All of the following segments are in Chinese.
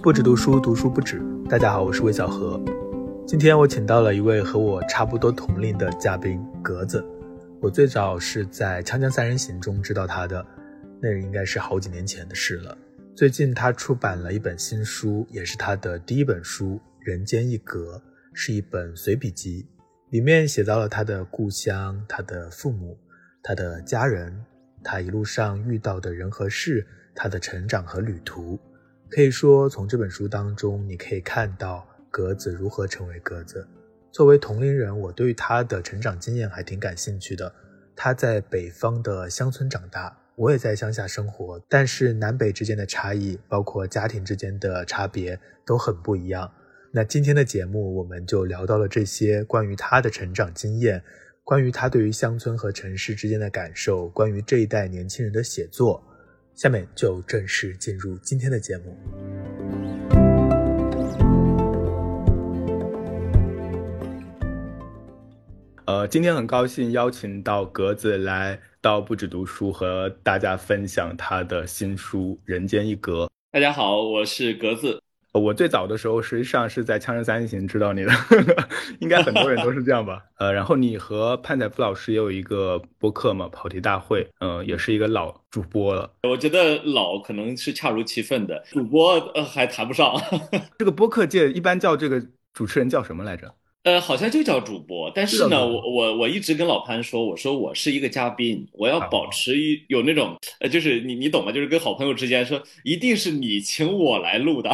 不止读书，读书不止。大家好，我是魏小何。今天我请到了一位和我差不多同龄的嘉宾格子。我最早是在《锵锵三人行》中知道他的，那应该是好几年前的事了。最近他出版了一本新书，也是他的第一本书《人间一格》，是一本随笔集，里面写到了他的故乡、他的父母、他的家人，他一路上遇到的人和事。他的成长和旅途，可以说从这本书当中，你可以看到格子如何成为格子。作为同龄人，我对于他的成长经验还挺感兴趣的。他在北方的乡村长大，我也在乡下生活，但是南北之间的差异，包括家庭之间的差别都很不一样。那今天的节目，我们就聊到了这些关于他的成长经验，关于他对于乡村和城市之间的感受，关于这一代年轻人的写作。下面就正式进入今天的节目。呃，今天很高兴邀请到格子来到不止读书，和大家分享他的新书《人间一格》。大家好，我是格子。我最早的时候实际上是在《枪声三人行》知道你的，应该很多人都是这样吧？呃，然后你和潘采夫老师也有一个播客嘛，《跑题大会》，嗯，也是一个老主播了。我觉得老可能是恰如其分的，主播呃还谈不上。这个播客界一般叫这个主持人叫什么来着？呃，好像就叫主播，但是呢，我我我一直跟老潘说，我说我是一个嘉宾，我要保持一有那种呃，就是你你懂吗？就是跟好朋友之间说，一定是你请我来录的，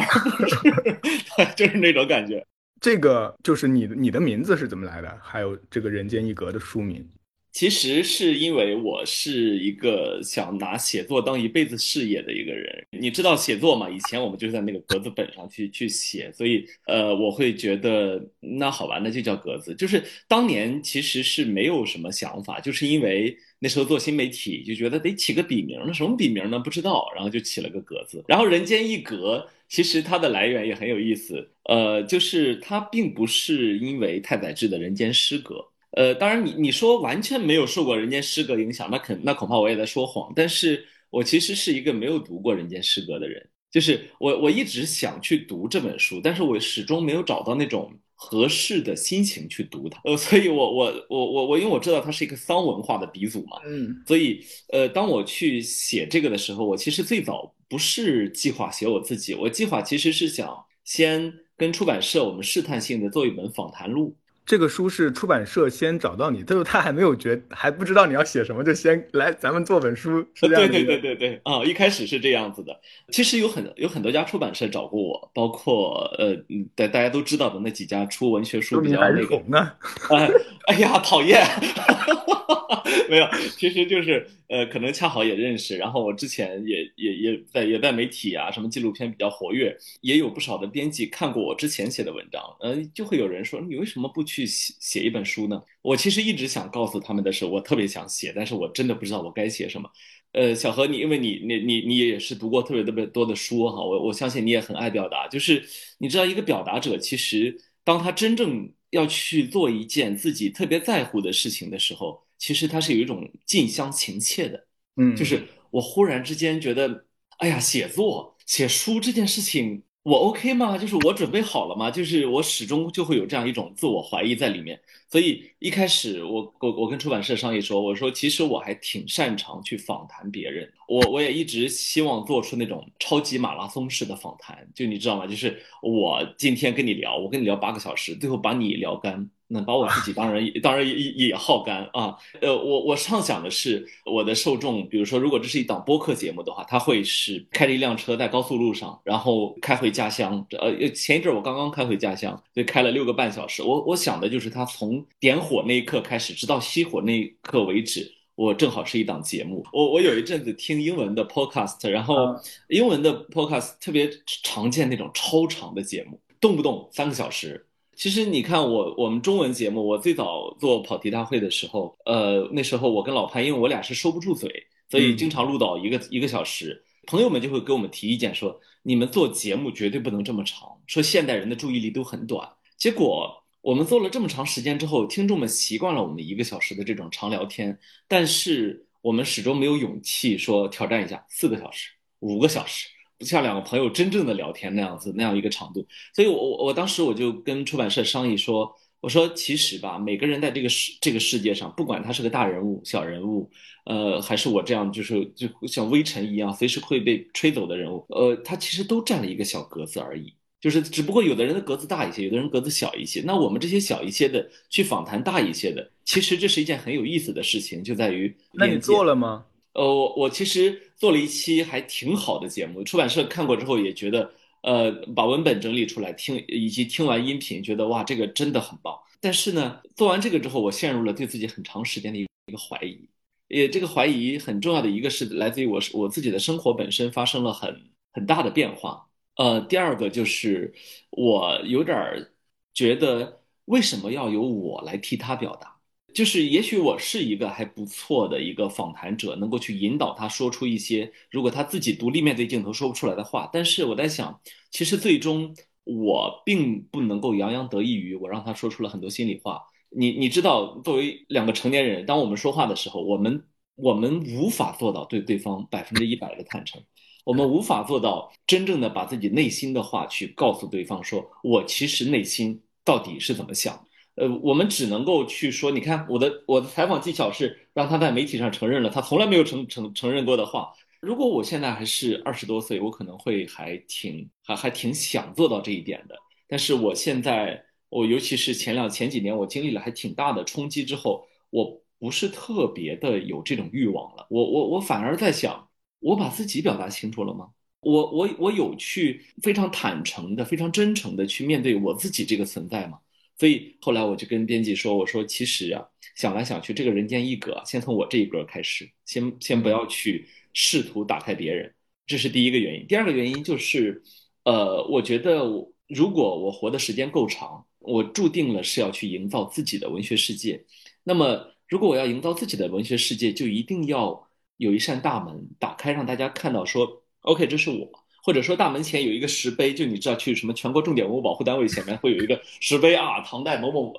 就是那种感觉。这个就是你你的名字是怎么来的？还有这个人间一格的书名。其实是因为我是一个想拿写作当一辈子事业的一个人，你知道写作嘛？以前我们就在那个格子本上去去写，所以呃，我会觉得那好吧，那就叫格子。就是当年其实是没有什么想法，就是因为那时候做新媒体就觉得得起个笔名，那什么笔名呢？不知道，然后就起了个格子。然后人间一格，其实它的来源也很有意思，呃，就是它并不是因为太宰治的人间失格。呃，当然，你你说完全没有受过《人间失格》影响，那肯那恐怕我也在说谎。但是我其实是一个没有读过《人间失格》的人，就是我我一直想去读这本书，但是我始终没有找到那种合适的心情去读它。呃，所以我我我我我，因为我知道它是一个丧文化的鼻祖嘛，嗯，所以呃，当我去写这个的时候，我其实最早不是计划写我自己，我计划其实是想先跟出版社我们试探性的做一本访谈录。这个书是出版社先找到你，就是他还没有决，还不知道你要写什么，就先来咱们做本书，是这样对对对对对啊，一开始是这样子的。其实有很有很多家出版社找过我，包括呃，大大家都知道的那几家出文学书比较那个。呢？哎哎呀，讨厌。没有，其实就是呃，可能恰好也认识，然后我之前也也也在也在媒体啊，什么纪录片比较活跃，也有不少的编辑看过我之前写的文章，呃，就会有人说你为什么不去写写一本书呢？我其实一直想告诉他们的是，我特别想写，但是我真的不知道我该写什么。呃，小何，你因为你你你你也是读过特别特别多的书哈，我我相信你也很爱表达，就是你知道一个表达者，其实当他真正要去做一件自己特别在乎的事情的时候。其实它是有一种近乡情怯的，嗯，就是我忽然之间觉得，哎呀，写作、写书这件事情。我 OK 吗？就是我准备好了吗？就是我始终就会有这样一种自我怀疑在里面。所以一开始我我我跟出版社商议说，我说其实我还挺擅长去访谈别人，我我也一直希望做出那种超级马拉松式的访谈。就你知道吗？就是我今天跟你聊，我跟你聊八个小时，最后把你聊干。那把我自己当然也 当然也也耗干啊，呃，我我畅想的是我的受众，比如说如果这是一档播客节目的话，他会是开着一辆车在高速路上，然后开回家乡。呃，前一阵我刚刚开回家乡，所以开了六个半小时。我我想的就是他从点火那一刻开始，直到熄火那一刻为止，我正好是一档节目。我我有一阵子听英文的 podcast，然后英文的 podcast 特别常见那种超长的节目，动不动三个小时。其实你看我我们中文节目，我最早做跑题大会的时候，呃，那时候我跟老潘，因为我俩是收不住嘴，所以经常录到一个一个小时。朋友们就会给我们提意见，说你们做节目绝对不能这么长，说现代人的注意力都很短。结果我们做了这么长时间之后，听众们习惯了我们一个小时的这种长聊天，但是我们始终没有勇气说挑战一下四个小时、五个小时。像两个朋友真正的聊天那样子那样一个长度。所以我我我当时我就跟出版社商议说，我说其实吧，每个人在这个世这个世界上，不管他是个大人物、小人物，呃，还是我这样就是就像微尘一样随时会被吹走的人物，呃，他其实都占了一个小格子而已。就是只不过有的人的格子大一些，有的人格子小一些。那我们这些小一些的去访谈大一些的，其实这是一件很有意思的事情，就在于那你做了吗？呃，我我其实做了一期还挺好的节目，出版社看过之后也觉得，呃，把文本整理出来听，以及听完音频，觉得哇，这个真的很棒。但是呢，做完这个之后，我陷入了对自己很长时间的一个怀疑。也这个怀疑很重要的一个是来自于我我自己的生活本身发生了很很大的变化。呃，第二个就是我有点觉得，为什么要由我来替他表达？就是也许我是一个还不错的一个访谈者，能够去引导他说出一些如果他自己独立面对镜头说不出来的话。但是我在想，其实最终我并不能够洋洋得意于我让他说出了很多心里话。你你知道，作为两个成年人，当我们说话的时候，我们我们无法做到对对方百分之一百的坦诚。我们无法做到真正的把自己内心的话去告诉对方，说我其实内心到底是怎么想。呃，我们只能够去说，你看我的我的采访技巧是让他在媒体上承认了他从来没有承承承认过的话。如果我现在还是二十多岁，我可能会还挺还还挺想做到这一点的。但是我现在，我尤其是前两前几年，我经历了还挺大的冲击之后，我不是特别的有这种欲望了。我我我反而在想。我把自己表达清楚了吗？我我我有去非常坦诚的、非常真诚的去面对我自己这个存在吗？所以后来我就跟编辑说：“我说其实啊，想来想去，这个人间一格，先从我这一格开始，先先不要去试图打开别人，这是第一个原因。第二个原因就是，呃，我觉得我如果我活的时间够长，我注定了是要去营造自己的文学世界。那么，如果我要营造自己的文学世界，就一定要。有一扇大门打开，让大家看到说，OK，这是我，或者说大门前有一个石碑，就你知道去什么全国重点文物保护单位前面会有一个石碑啊，唐代某某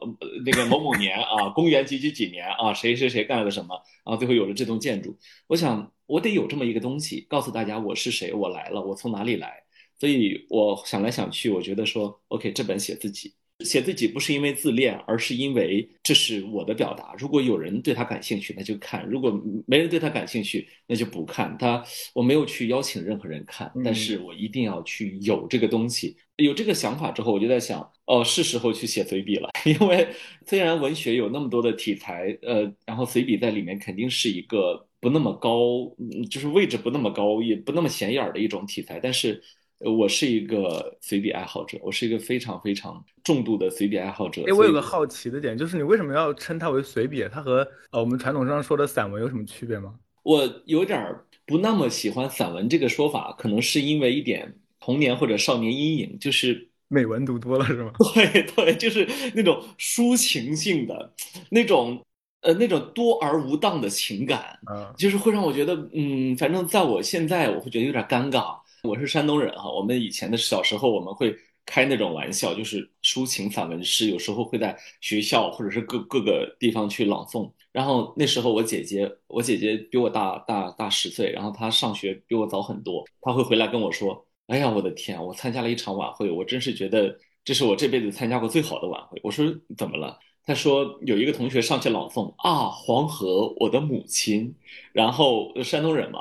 那个某某年啊，公元几几几年啊，谁谁谁干了个什么，啊最后有了这栋建筑。我想我得有这么一个东西，告诉大家我是谁，我来了，我从哪里来。所以我想来想去，我觉得说，OK，这本写自己。写自己不是因为自恋，而是因为这是我的表达。如果有人对他感兴趣，那就看；如果没人对他感兴趣，那就不看。他我没有去邀请任何人看，但是我一定要去有这个东西。有这个想法之后，我就在想，哦，是时候去写随笔了。因为虽然文学有那么多的题材，呃，然后随笔在里面肯定是一个不那么高，就是位置不那么高，也不那么显眼的一种题材，但是。我是一个随笔爱好者，我是一个非常非常重度的随笔爱好者。哎，我有个好奇的点，就是你为什么要称它为随笔？它和呃我们传统上说的散文有什么区别吗？我有点不那么喜欢散文这个说法，可能是因为一点童年或者少年阴影，就是美文读多了是吗？对对，就是那种抒情性的那种呃那种多而无当的情感，嗯，就是会让我觉得嗯，反正在我现在我会觉得有点尴尬。我是山东人哈，我们以前的小时候我们会开那种玩笑，就是抒情散文诗，有时候会在学校或者是各各个地方去朗诵。然后那时候我姐姐，我姐姐比我大大大十岁，然后她上学比我早很多，她会回来跟我说：“哎呀，我的天，我参加了一场晚会，我真是觉得这是我这辈子参加过最好的晚会。”我说：“怎么了？”她说：“有一个同学上去朗诵啊，黄河，我的母亲。”然后山东人嘛，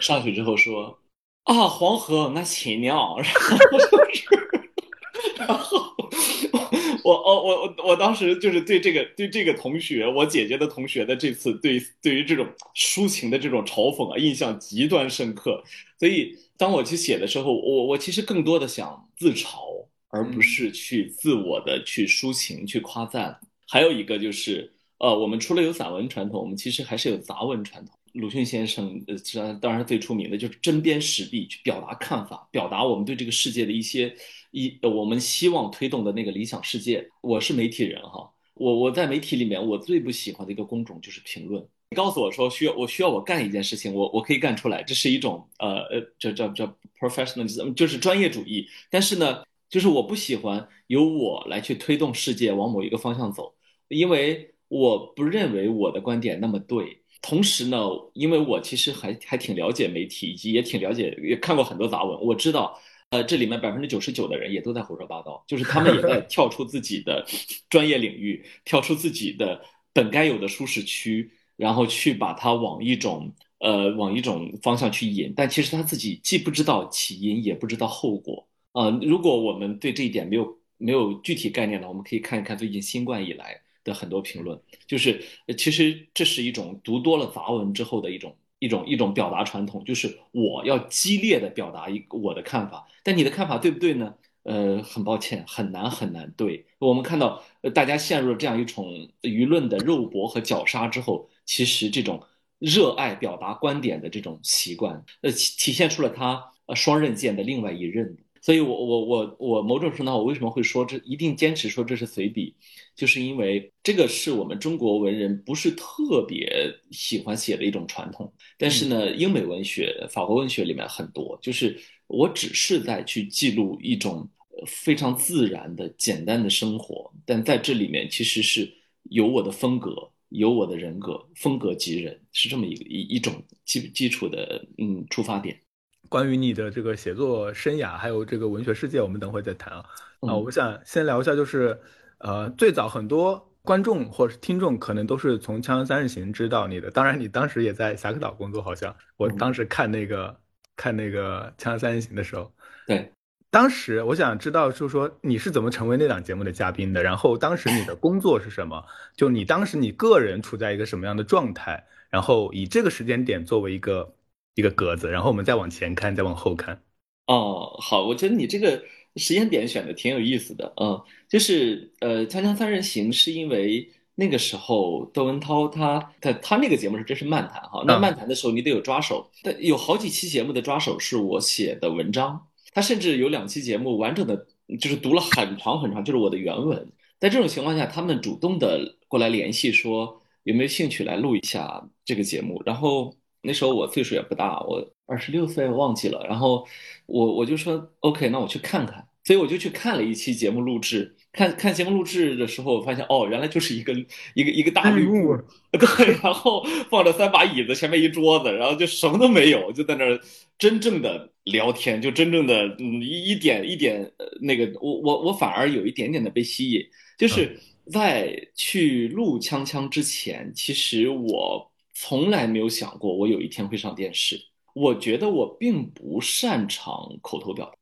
上去之后说。啊，黄河那亲娘，然后就是，然后我我我我我当时就是对这个对这个同学，我姐姐的同学的这次对对于这种抒情的这种嘲讽啊，印象极端深刻。所以当我去写的时候，我我其实更多的想自嘲，而不是去自我的去抒情去夸赞。还有一个就是，呃，我们除了有散文传统，我们其实还是有杂文传统。鲁迅先生，呃，这当然最出名的就是针砭时弊，去表达看法，表达我们对这个世界的一些一我们希望推动的那个理想世界。我是媒体人哈，我我在媒体里面，我最不喜欢的一个工种就是评论。你告诉我说需要我需要我干一件事情，我我可以干出来，这是一种呃呃，叫叫叫 professionalism，就是专业主义。但是呢，就是我不喜欢由我来去推动世界往某一个方向走，因为我不认为我的观点那么对。同时呢，因为我其实还还挺了解媒体，以及也挺了解，也看过很多杂文，我知道，呃，这里面百分之九十九的人也都在胡说八道，就是他们也在跳出自己的 专业领域，跳出自己的本该有的舒适区，然后去把它往一种呃往一种方向去引，但其实他自己既不知道起因，也不知道后果啊。如果我们对这一点没有没有具体概念呢，我们可以看一看最近新冠以来。的很多评论，就是其实这是一种读多了杂文之后的一种一种一种表达传统，就是我要激烈的表达一我的看法，但你的看法对不对呢？呃，很抱歉，很难很难对。我们看到大家陷入了这样一种舆论的肉搏和绞杀之后，其实这种热爱表达观点的这种习惯，呃，体现出了他呃双刃剑的另外一刃。所以，我我我我某种程度上，我为什么会说这一定坚持说这是随笔，就是因为这个是我们中国文人不是特别喜欢写的一种传统。但是呢，英美文学、法国文学里面很多，就是我只是在去记录一种非常自然的、简单的生活，但在这里面其实是有我的风格，有我的人格，风格及人，是这么一个一一种基基础的嗯出发点。关于你的这个写作生涯，还有这个文学世界，我们等会再谈啊。啊，我想先聊一下，就是呃，最早很多观众或者听众可能都是从《锵锵三人行》知道你的。当然，你当时也在侠客岛工作，好像我当时看那个看那个《锵锵三人行》的时候，对，当时我想知道，就是说你是怎么成为那档节目的嘉宾的？然后当时你的工作是什么？就你当时你个人处在一个什么样的状态？然后以这个时间点作为一个。一个格子，然后我们再往前看，再往后看。哦，好，我觉得你这个时间点选的挺有意思的。嗯，就是呃，《锵锵三人行》是因为那个时候窦文涛他他他那个节目是真是漫谈哈，那漫谈的时候你得有抓手，但有好几期节目的抓手是我写的文章，他甚至有两期节目完整的就是读了很长很长，就是我的原文。在这种情况下，他们主动的过来联系说有没有兴趣来录一下这个节目，然后。那时候我岁数也不大，我二十六岁忘记了。然后我我就说 OK，那我去看看。所以我就去看了一期节目录制。看看节目录制的时候，我发现哦，原来就是一个一个一个大绿幕，对，然后放着三把椅子，前面一桌子，然后就什么都没有，就在那儿真正的聊天，就真正的嗯一一点一点那个，我我我反而有一点点的被吸引。就是在去录锵锵之前，其实我。从来没有想过我有一天会上电视。我觉得我并不擅长口头表达，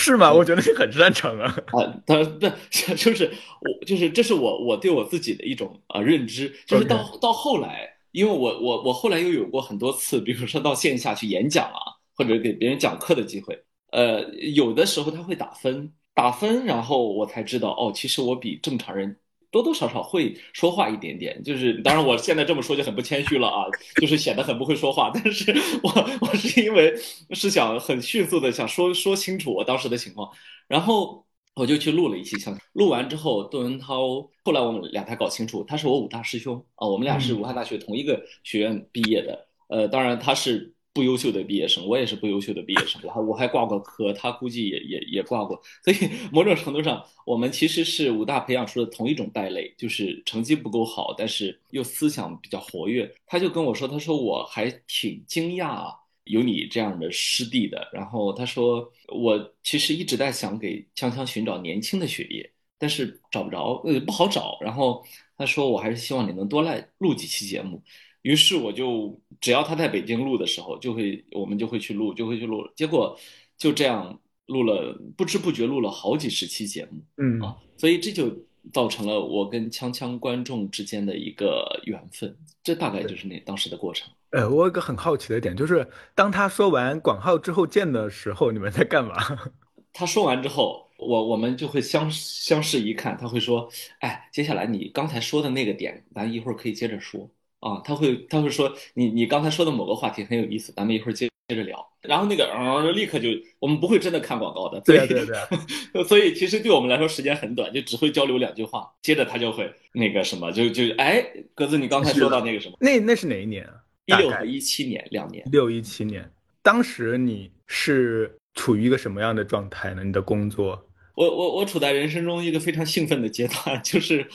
是吗？我觉得你很擅长啊。啊，当然不，就是我，就是这是我我对我自己的一种啊认知。就是到到后来，因为我我我后来又有过很多次，比如说到线下去演讲啊，或者给别人讲课的机会。呃，有的时候他会打分，打分，然后我才知道哦，其实我比正常人。多多少少会说话一点点，就是当然我现在这么说就很不谦虚了啊，就是显得很不会说话。但是我我是因为是想很迅速的想说说清楚我当时的情况，然后我就去录了一期相。录完之后，窦文涛后来我们俩才搞清楚，他是我武大师兄啊，我们俩是武汉大学同一个学院毕业的。呃，当然他是。不优秀的毕业生，我也是不优秀的毕业生，我还我还挂过科，他估计也也也挂过，所以某种程度上，我们其实是武大培养出的同一种败类，就是成绩不够好，但是又思想比较活跃。他就跟我说，他说我还挺惊讶有你这样的师弟的。然后他说，我其实一直在想给锵锵寻找年轻的血液，但是找不着，呃不好找。然后他说，我还是希望你能多来录几期节目。于是我就只要他在北京录的时候，就会我们就会去录，就会去录。结果就这样录了，不知不觉录了好几十期节目，嗯啊，所以这就造成了我跟锵锵观众之间的一个缘分。这大概就是那当时的过程。呃，我有个很好奇的点，就是当他说完广浩之后见的时候，你们在干嘛？他说完之后，我我们就会相相视一看，他会说：“哎，接下来你刚才说的那个点，咱一会儿可以接着说。”啊，他会他会说你你刚才说的某个话题很有意思，咱们一会儿接接着聊。然后那个嗯，立刻就我们不会真的看广告的，对对对。所以其实对我们来说时间很短，就只会交流两句话，接着他就会那个什么，就就哎，格子，你刚才说到那个什么？那那是哪一年啊？一六和一七年两年。六一七年，当时你是处于一个什么样的状态呢？你的工作我我我处在人生中一个非常兴奋的阶段，就是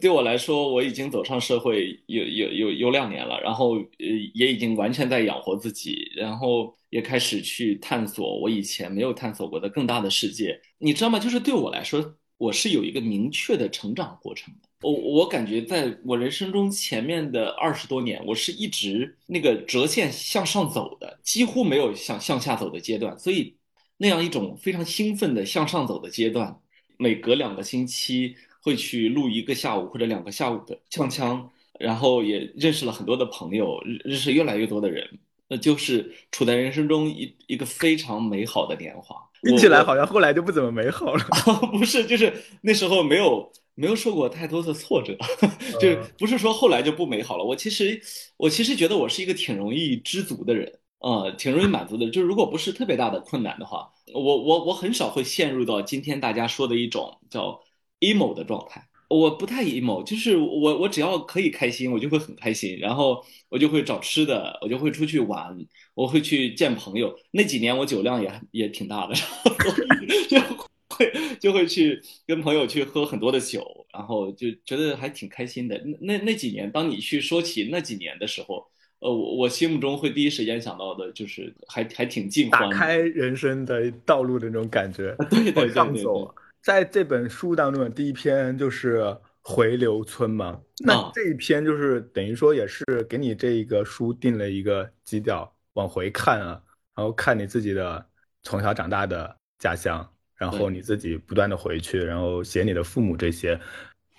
对我来说，我已经走上社会有有有有两年了，然后呃也已经完全在养活自己，然后也开始去探索我以前没有探索过的更大的世界。你知道吗？就是对我来说，我是有一个明确的成长过程的。我我感觉在我人生中前面的二十多年，我是一直那个折线向上走的，几乎没有向向下走的阶段，所以。那样一种非常兴奋的向上走的阶段，每隔两个星期会去录一个下午或者两个下午的唱腔，然后也认识了很多的朋友，认识越来越多的人，那就是处在人生中一一个非常美好的年华。听起来好像后来就不怎么美好了。不是，就是那时候没有没有受过太多的挫折，就是不是说后来就不美好了。我其实我其实觉得我是一个挺容易知足的人。呃，挺容易满足的，就是如果不是特别大的困难的话，我我我很少会陷入到今天大家说的一种叫 emo 的状态。我不太 emo，就是我我只要可以开心，我就会很开心，然后我就会找吃的，我就会出去玩，我会去见朋友。那几年我酒量也也挺大的，然后就会就会去跟朋友去喝很多的酒，然后就觉得还挺开心的。那那几年，当你去说起那几年的时候。呃，我我心目中会第一时间想到的就是还还挺近打开人生的道路的那种感觉，对对对对。在这本书当中的第一篇就是回流村嘛，那这一篇就是等于说也是给你这一个书定了一个基调，往回看啊，然后看你自己的从小长大的家乡，然后你自己不断的回去，然后写你的父母这些。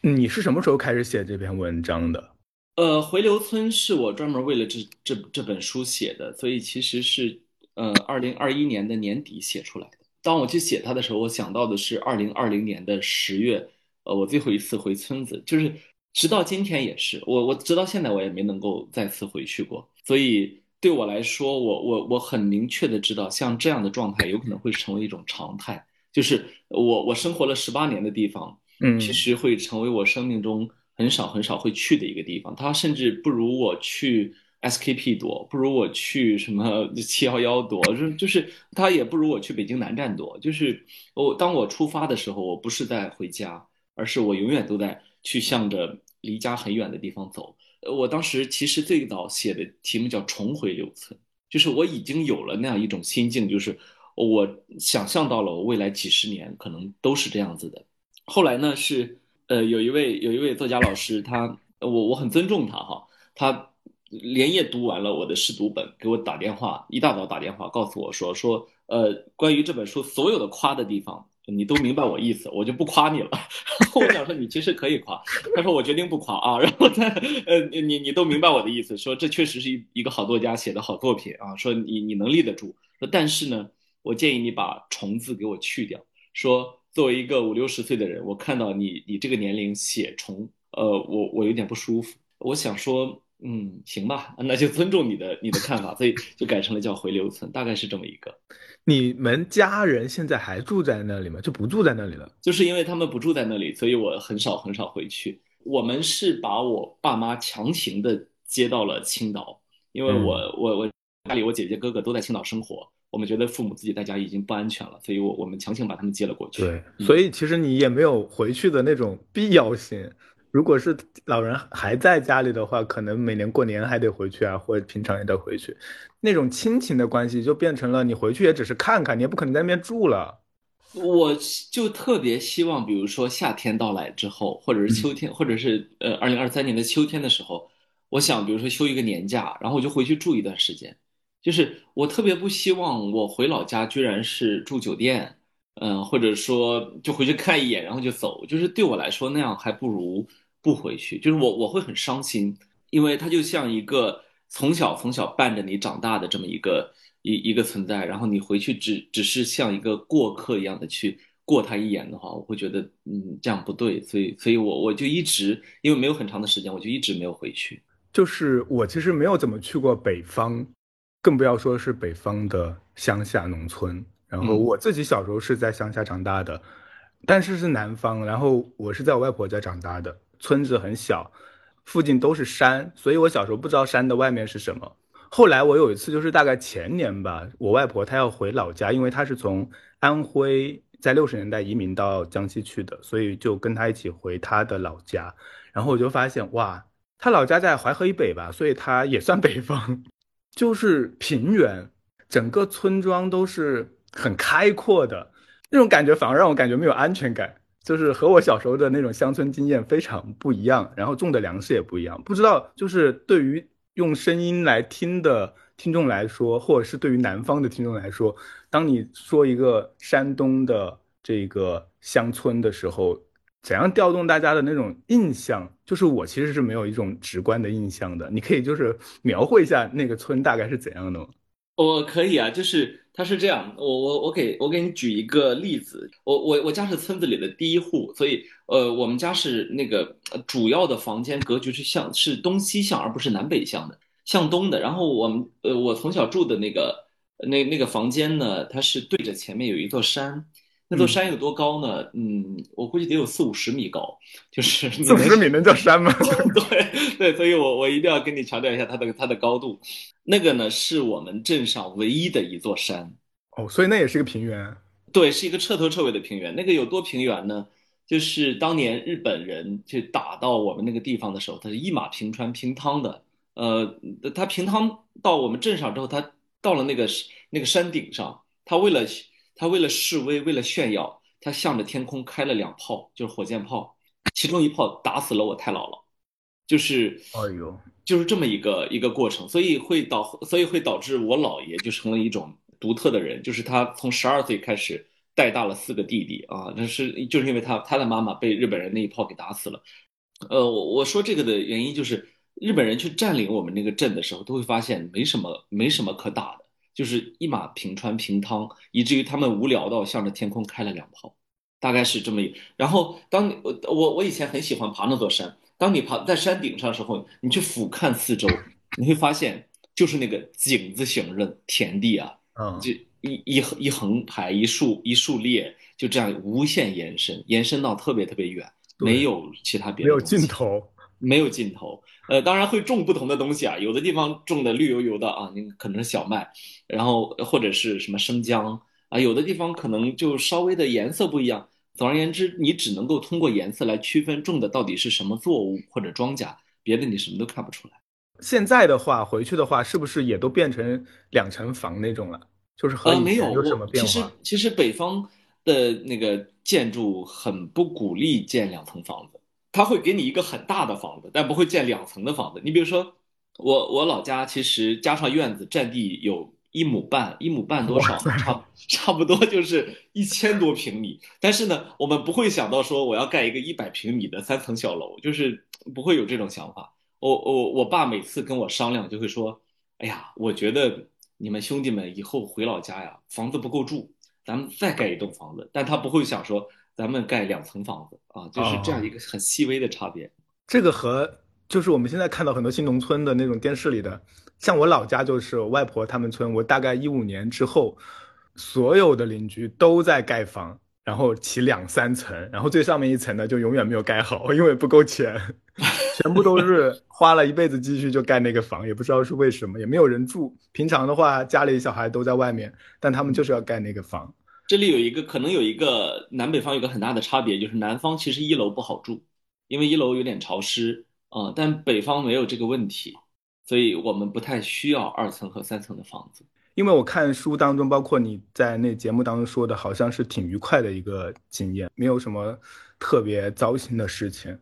你是什么时候开始写这篇文章的？呃，回流村是我专门为了这这这本书写的，所以其实是呃二零二一年的年底写出来的。当我去写它的时候，我想到的是二零二零年的十月，呃，我最后一次回村子，就是直到今天也是，我我直到现在我也没能够再次回去过。所以对我来说，我我我很明确的知道，像这样的状态有可能会成为一种常态，就是我我生活了十八年的地方，嗯，其实会成为我生命中。很少很少会去的一个地方，它甚至不如我去 SKP 多，不如我去什么七幺幺多，就就是它也不如我去北京南站多。就是我当我出发的时候，我不是在回家，而是我永远都在去向着离家很远的地方走。我当时其实最早写的题目叫“重回留村”，就是我已经有了那样一种心境，就是我想象到了我未来几十年可能都是这样子的。后来呢是。呃，有一位有一位作家老师，他我我很尊重他哈，他连夜读完了我的试读本，给我打电话，一大早打电话告诉我说说，呃，关于这本书所有的夸的地方，你都明白我意思，我就不夸你了。我想说你其实可以夸，他说我决定不夸啊，然后他呃你你都明白我的意思，说这确实是一一个好作家写的好作品啊，说你你能立得住，说但是呢，我建议你把虫字给我去掉，说。作为一个五六十岁的人，我看到你你这个年龄写虫，呃，我我有点不舒服。我想说，嗯，行吧，那就尊重你的你的看法，所以就改成了叫回流村，大概是这么一个。你们家人现在还住在那里吗？就不住在那里了？就是因为他们不住在那里，所以我很少很少回去。我们是把我爸妈强行的接到了青岛，因为我我我家里我姐姐哥哥都在青岛生活。我们觉得父母自己在家已经不安全了，所以我我们强行把他们接了过去。对，所以其实你也没有回去的那种必要性。如果是老人还在家里的话，可能每年过年还得回去啊，或者平常也得回去。那种亲情的关系就变成了你回去也只是看看，你也不可能在那边住了。我就特别希望，比如说夏天到来之后，或者是秋天，或者是呃二零二三年的秋天的时候，我想比如说休一个年假，然后我就回去住一段时间。就是我特别不希望我回老家居然是住酒店，嗯，或者说就回去看一眼然后就走，就是对我来说那样还不如不回去。就是我我会很伤心，因为它就像一个从小从小伴着你长大的这么一个一一个存在，然后你回去只只是像一个过客一样的去过他一眼的话，我会觉得嗯这样不对，所以所以我我就一直因为没有很长的时间，我就一直没有回去。就是我其实没有怎么去过北方。更不要说是北方的乡下农村，然后我自己小时候是在乡下长大的，但是是南方，然后我是在我外婆家长大的，村子很小，附近都是山，所以我小时候不知道山的外面是什么。后来我有一次就是大概前年吧，我外婆她要回老家，因为她是从安徽在六十年代移民到江西去的，所以就跟她一起回她的老家。然后我就发现，哇，她老家在淮河以北吧，所以她也算北方，就是平原，整个村庄都是很开阔的那种感觉，反而让我感觉没有安全感，就是和我小时候的那种乡村经验非常不一样。然后种的粮食也不一样，不知道就是对于用声音来听的听众来说，或者是对于南方的听众来说。当你说一个山东的这个乡村的时候，怎样调动大家的那种印象？就是我其实是没有一种直观的印象的。你可以就是描绘一下那个村大概是怎样的吗？我可以啊，就是它是这样。我我我给我给你举一个例子。我我我家是村子里的第一户，所以呃，我们家是那个主要的房间格局是向是东西向，而不是南北向的，向东的。然后我们呃，我从小住的那个。那那个房间呢？它是对着前面有一座山，那座山有多高呢？嗯，我估计得有四五十米高，就是四五十米能叫山吗？对 对，所以我我一定要跟你强调一下它的它的高度。那个呢，是我们镇上唯一的一座山。哦，所以那也是个平原。对，是一个彻头彻尾的平原。那个有多平原呢？就是当年日本人去打到我们那个地方的时候，他是一马平川平汤的。呃，他平汤到我们镇上之后，他。到了那个那个山顶上，他为了他为了示威，为了炫耀，他向着天空开了两炮，就是火箭炮，其中一炮打死了我太姥姥，就是哎呦，就是这么一个一个过程，所以会导所以会导致我姥爷就成了一种独特的人，就是他从十二岁开始带大了四个弟弟啊，那是就是因为他他的妈妈被日本人那一炮给打死了，呃，我我说这个的原因就是。日本人去占领我们那个镇的时候，都会发现没什么没什么可打的，就是一马平川平汤，以至于他们无聊到向着天空开了两炮，大概是这么一。然后当我我我以前很喜欢爬那座山，当你爬在山顶上的时候，你去俯瞰四周，你会发现就是那个井字形的田地啊，嗯，就一一一横排一竖一竖列，就这样无限延伸，延伸到特别特别远，没有其他别的，没有尽头。没有尽头，呃，当然会种不同的东西啊，有的地方种的绿油油的啊，你可能是小麦，然后或者是什么生姜啊，有的地方可能就稍微的颜色不一样。总而言之，你只能够通过颜色来区分种的到底是什么作物或者庄稼，别的你什么都看不出来。现在的话，回去的话，是不是也都变成两层房那种了？就是和以前有什么变化？其实其实北方的那个建筑很不鼓励建两层房子。他会给你一个很大的房子，但不会建两层的房子。你比如说，我我老家其实加上院子占地有一亩半，一亩半多少？差差不多就是一千多平米。但是呢，我们不会想到说我要盖一个一百平米的三层小楼，就是不会有这种想法。我我我爸每次跟我商量，就会说：“哎呀，我觉得你们兄弟们以后回老家呀，房子不够住，咱们再盖一栋房子。”但他不会想说。咱们盖两层房子啊，就是这样一个很细微的差别。这个和就是我们现在看到很多新农村的那种电视里的，像我老家就是外婆他们村，我大概一五年之后，所有的邻居都在盖房，然后起两三层，然后最上面一层呢就永远没有盖好，因为不够钱，全部都是花了一辈子积蓄就盖那个房，也不知道是为什么，也没有人住。平常的话家里小孩都在外面，但他们就是要盖那个房。这里有一个可能有一个南北方有个很大的差别，就是南方其实一楼不好住，因为一楼有点潮湿啊，但北方没有这个问题，所以我们不太需要二层和三层的房子。因为我看书当中，包括你在那节目当中说的，好像是挺愉快的一个经验，没有什么特别糟心的事情。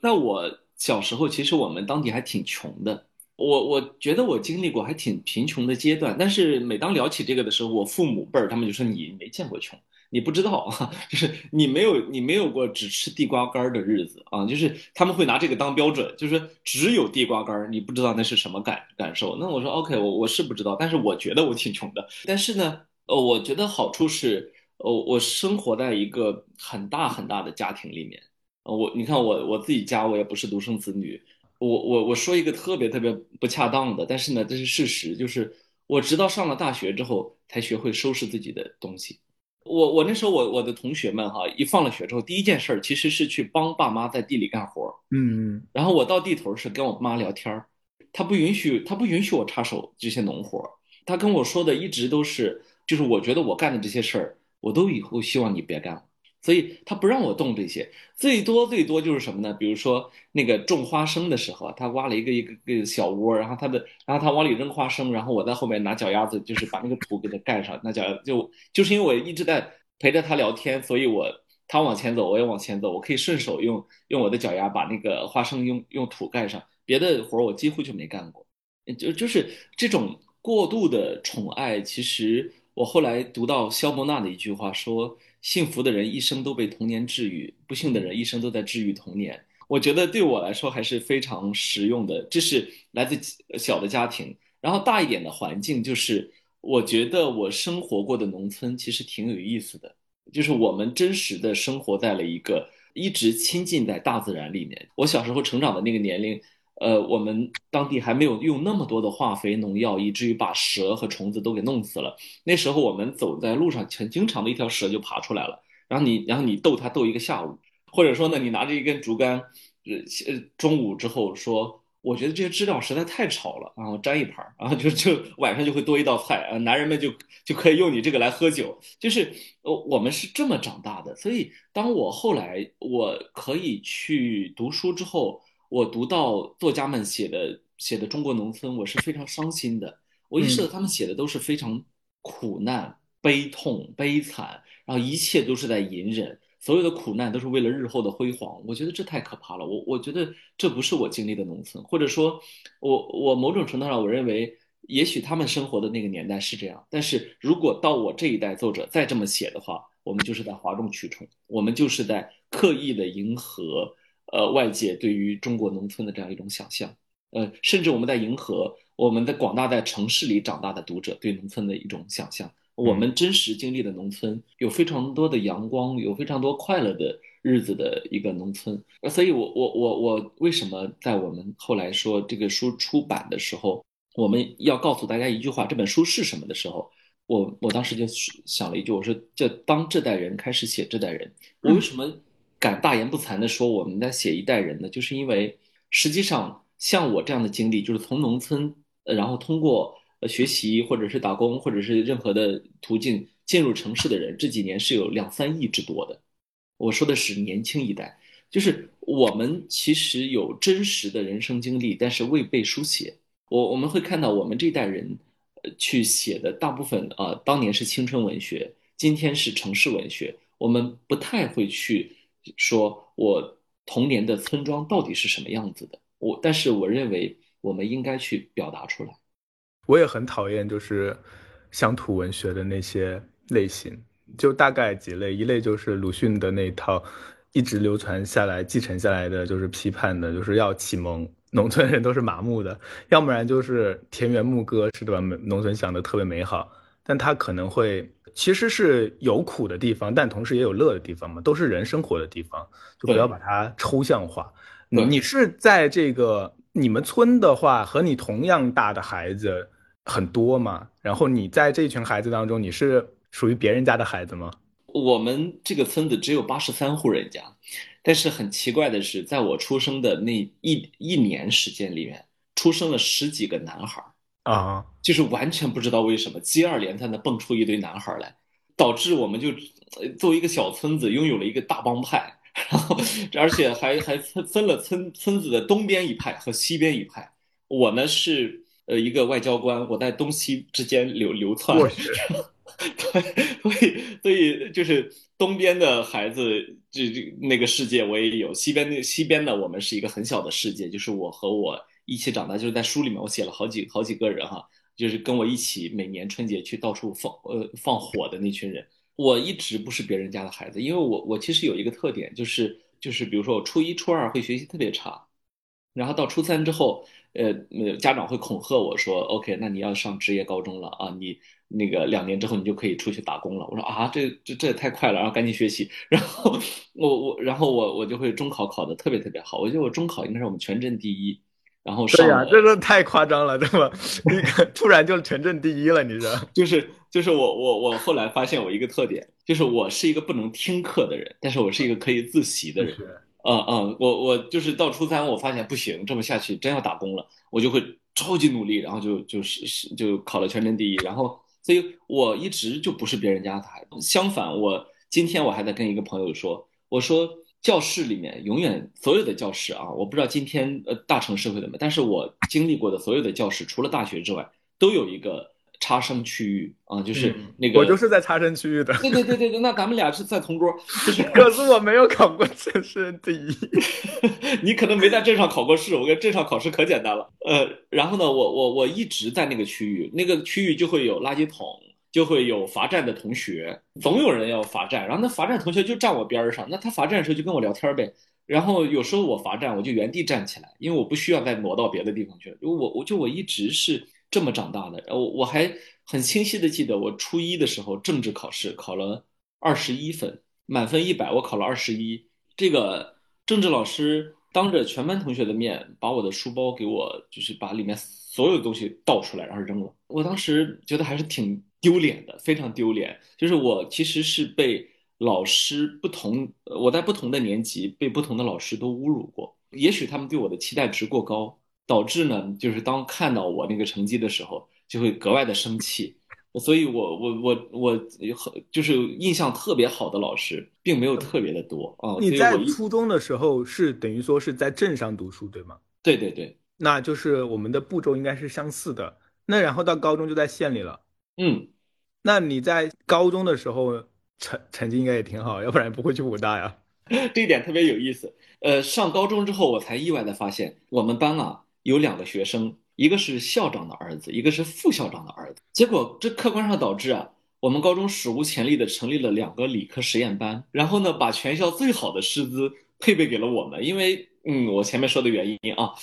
那我小时候，其实我们当地还挺穷的。我我觉得我经历过还挺贫穷的阶段，但是每当聊起这个的时候，我父母辈儿他们就说你没见过穷，你不知道啊，就是你没有你没有过只吃地瓜干儿的日子啊，就是他们会拿这个当标准，就是只有地瓜干儿，你不知道那是什么感感受。那我说 OK，我我是不知道，但是我觉得我挺穷的。但是呢，呃，我觉得好处是，呃，我生活在一个很大很大的家庭里面，呃，我你看我我自己家我也不是独生子女。我我我说一个特别特别不恰当的，但是呢，这是事实，就是我直到上了大学之后才学会收拾自己的东西。我我那时候我我的同学们哈，一放了学之后，第一件事儿其实是去帮爸妈在地里干活嗯，然后我到地头是跟我妈聊天儿，她不允许她不允许我插手这些农活她跟我说的一直都是，就是我觉得我干的这些事儿我都以后希望你别干了。所以他不让我动这些，最多最多就是什么呢？比如说那个种花生的时候，他挖了一个一个个小窝，然后他的，然后他往里扔花生，然后我在后面拿脚丫子，就是把那个土给他盖上。那脚就就是因为我一直在陪着他聊天，所以我他往前走，我也往前走，我可以顺手用用我的脚丫把那个花生用用土盖上，别的活儿我几乎就没干过。就就是这种过度的宠爱，其实我后来读到肖伯纳的一句话说。幸福的人一生都被童年治愈，不幸的人一生都在治愈童年。我觉得对我来说还是非常实用的。这是来自小的家庭，然后大一点的环境，就是我觉得我生活过的农村其实挺有意思的，就是我们真实的生活在了一个一直亲近在大自然里面。我小时候成长的那个年龄。呃，我们当地还没有用那么多的化肥农药，以至于把蛇和虫子都给弄死了。那时候我们走在路上，很经常的一条蛇就爬出来了，然后你，然后你逗它逗一个下午，或者说呢，你拿着一根竹竿，呃，中午之后说，我觉得这些知了实在太吵了，然后粘一盘，然后就就晚上就会多一道菜啊，男人们就就可以用你这个来喝酒，就是呃，我们是这么长大的。所以当我后来我可以去读书之后。我读到作家们写的写的中国农村，我是非常伤心的。我意识到他们写的都是非常苦难、悲痛、悲惨，然后一切都是在隐忍，所有的苦难都是为了日后的辉煌。我觉得这太可怕了。我我觉得这不是我经历的农村，或者说，我我某种程度上我认为，也许他们生活的那个年代是这样，但是如果到我这一代作者再这么写的话，我们就是在哗众取宠，我们就是在刻意的迎合。呃，外界对于中国农村的这样一种想象，呃，甚至我们在迎合我们的广大在城市里长大的读者对农村的一种想象。我们真实经历的农村有非常多的阳光，有非常多快乐的日子的一个农村。所以，我我我我为什么在我们后来说这个书出版的时候，我们要告诉大家一句话：这本书是什么的时候，我我当时就想了一句，我说：这当这代人开始写这代人，我为什么？敢大言不惭地说我们在写一代人呢，就是因为实际上像我这样的经历，就是从农村，然后通过学习或者是打工或者是任何的途径进入城市的人，这几年是有两三亿之多的。我说的是年轻一代，就是我们其实有真实的人生经历，但是未被书写。我我们会看到我们这代人，去写的大部分啊，当年是青春文学，今天是城市文学，我们不太会去。说我童年的村庄到底是什么样子的？我，但是我认为我们应该去表达出来。我也很讨厌就是乡土文学的那些类型，就大概几类，一类就是鲁迅的那套一直流传下来、继承下来的，就是批判的，就是要启蒙农村人都是麻木的，要不然就是田园牧歌是对吧？农村想的特别美好，但他可能会。其实是有苦的地方，但同时也有乐的地方嘛，都是人生活的地方，就不要把它抽象化。你是在这个你们村的话，和你同样大的孩子很多嘛？然后你在这群孩子当中，你是属于别人家的孩子吗？我们这个村子只有八十三户人家，但是很奇怪的是，在我出生的那一一年时间里面，出生了十几个男孩。啊，就是完全不知道为什么接二连三的蹦出一堆男孩来，导致我们就作为一个小村子拥有了一个大帮派，然后而且还还分分了村村子的东边一派和西边一派。我呢是呃一个外交官，我在东西之间流流窜。对，所以所以就是东边的孩子，这这那个世界我也有，西边那西边的我们是一个很小的世界，就是我和我。一起长大，就是在书里面，我写了好几好几个人哈，就是跟我一起每年春节去到处放呃放火的那群人。我一直不是别人家的孩子，因为我我其实有一个特点，就是就是比如说我初一初二会学习特别差，然后到初三之后，呃家长会恐吓我说，OK，那你要上职业高中了啊，你那个两年之后你就可以出去打工了。我说啊，这这这也太快了，然后赶紧学习。然后我我然后我我就会中考考的特别特别好，我觉得我中考应该是我们全镇第一。然后对呀，这个太夸张了，这么突然就全镇第一了，你知道？就是就是我我我后来发现我一个特点，就是我是一个不能听课的人，但是我是一个可以自习的人。嗯嗯，我我就是到初三，我发现不行，这么下去真要打工了，我就会超级努力，然后就就是是就考了全镇第一，然后所以我一直就不是别人家的孩子。相反，我今天我还在跟一个朋友说，我说教室里面永远所有的教室啊，我不知道今天呃大城市会怎么，但是我经历过的所有的教室，除了大学之外，都有一个。差生区域啊，就是那个，我就是在差生区域的。对对对对对，那咱们俩是在同桌，就是。可是我没有考过城市第一，你可能没在镇上考过试。我跟镇上考试可简单了。呃，然后呢，我我我一直在那个区域，那个区域就会有垃圾桶，就会有罚站的同学，总有人要罚站。然后那罚站同学就站我边上，那他罚站的时候就跟我聊天呗。然后有时候我罚站，我就原地站起来，因为我不需要再挪到别的地方去了。我我就我一直是。这么长大的，我我还很清晰的记得，我初一的时候政治考试考了二十一分，满分一百，我考了二十一。这个政治老师当着全班同学的面，把我的书包给我，就是把里面所有东西倒出来，然后扔了。我当时觉得还是挺丢脸的，非常丢脸。就是我其实是被老师不同，我在不同的年级被不同的老师都侮辱过，也许他们对我的期待值过高。导致呢，就是当看到我那个成绩的时候，就会格外的生气。所以，我我我我很就是印象特别好的老师，并没有特别的多啊。你在初中的时候是等于说是在镇上读书，对吗？对对对，那就是我们的步骤应该是相似的。那然后到高中就在县里了。嗯，那你在高中的时候成成绩应该也挺好，要不然不会去武大呀。这一点特别有意思。呃，上高中之后，我才意外的发现，我们班啊。有两个学生，一个是校长的儿子，一个是副校长的儿子。结果这客观上导致啊，我们高中史无前例的成立了两个理科实验班，然后呢，把全校最好的师资配备给了我们。因为，嗯，我前面说的原因啊，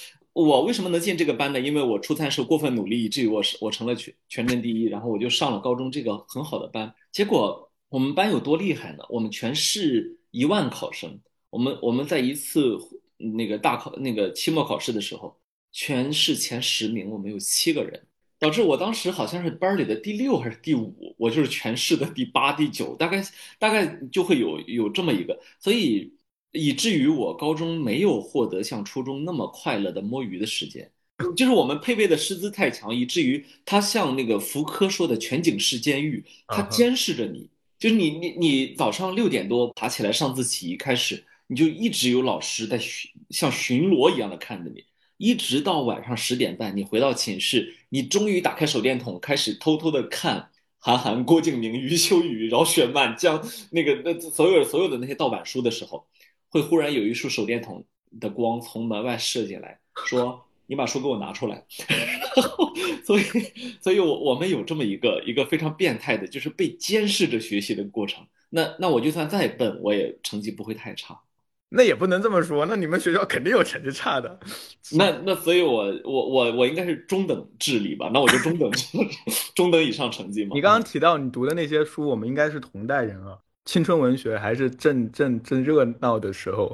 我为什么能进这个班呢？因为我初三时候过分努力，以至于我是我成了全全镇第一，然后我就上了高中这个很好的班。结果我们班有多厉害呢？我们全市一万考生，我们我们在一次那个大考那个期末考试的时候。全市前十名，我们有七个人，导致我当时好像是班里的第六还是第五，我就是全市的第八、第九，大概大概就会有有这么一个，所以以至于我高中没有获得像初中那么快乐的摸鱼的时间，就是我们配备的师资太强，以至于他像那个福柯说的全景式监狱，他监视着你，就是你你你早上六点多爬起来上自习开始，你就一直有老师在巡像巡逻一样的看着你。一直到晚上十点半，你回到寝室，你终于打开手电筒，开始偷偷的看韩寒、郭敬明、余秋雨、饶雪漫江那个那所有所有的那些盗版书的时候，会忽然有一束手电筒的光从门外射进来，说：“你把书给我拿出来。”所以，所以我我们有这么一个一个非常变态的，就是被监视着学习的过程。那那我就算再笨，我也成绩不会太差。那也不能这么说，那你们学校肯定有成绩差的。那那所以，我我我我应该是中等智力吧？那我就中等 中等以上成绩嘛。你刚刚提到你读的那些书，我们应该是同代人啊。青春文学还是正正正热闹的时候。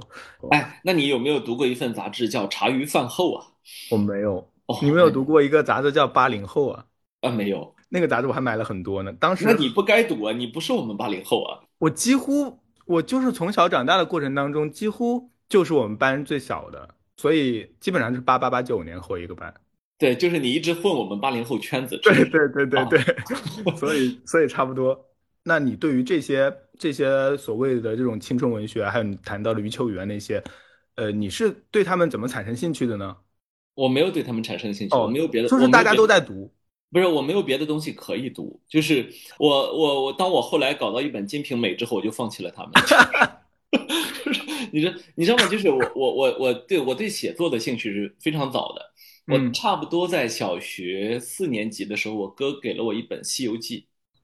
哎，那你有没有读过一份杂志叫《茶余饭后》啊？我没有。你没有读过一个杂志叫《八零后》啊？啊，没有。那个杂志我还买了很多呢。当时那你不该读啊，你不是我们八零后啊。我几乎。我就是从小长大的过程当中，几乎就是我们班最小的，所以基本上是八八八九年后一个班。对，就是你一直混我们八零后圈子。对对对对对，所以所以差不多。那你对于这些这些所谓的这种青春文学，还有你谈到的余秋雨啊那些，呃，你是对他们怎么产生兴趣的呢？我没有对他们产生兴趣，我没有别的，就是大家都在读。不是我没有别的东西可以读，就是我我我，当我后来搞到一本《金瓶梅》之后，我就放弃了他们。你知你知道吗？就是我我我我对我对写作的兴趣是非常早的。我差不多在小学四年级的时候，我哥给了我一本《西游记》，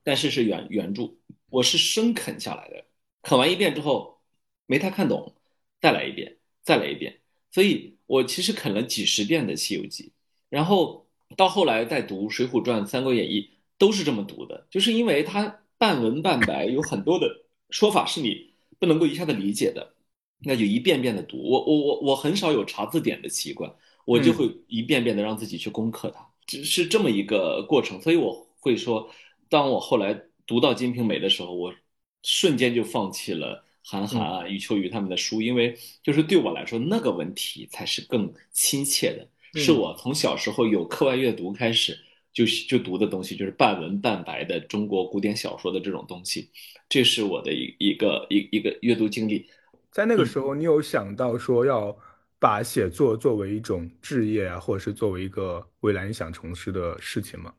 但是是原原著，我是生啃下来的。啃完一遍之后没太看懂，再来一遍，再来一遍，所以我其实啃了几十遍的《西游记》，然后。到后来再读《水浒传》《三国演义》，都是这么读的，就是因为它半文半白，有很多的说法是你不能够一下子理解的，那就一遍遍的读。我我我我很少有查字典的习惯，我就会一遍遍的让自己去攻克它，只是这么一个过程。所以我会说，当我后来读到《金瓶梅》的时候，我瞬间就放弃了韩寒啊、余秋雨他们的书，因为就是对我来说，那个文体才是更亲切的。是我从小时候有课外阅读开始，就就读的东西，就是半文半白的中国古典小说的这种东西，这是我的一一个一一个阅读经历。在那个时候，你有想到说要把写作作为一种职业啊，或者是作为一个未来你想从事的事情吗？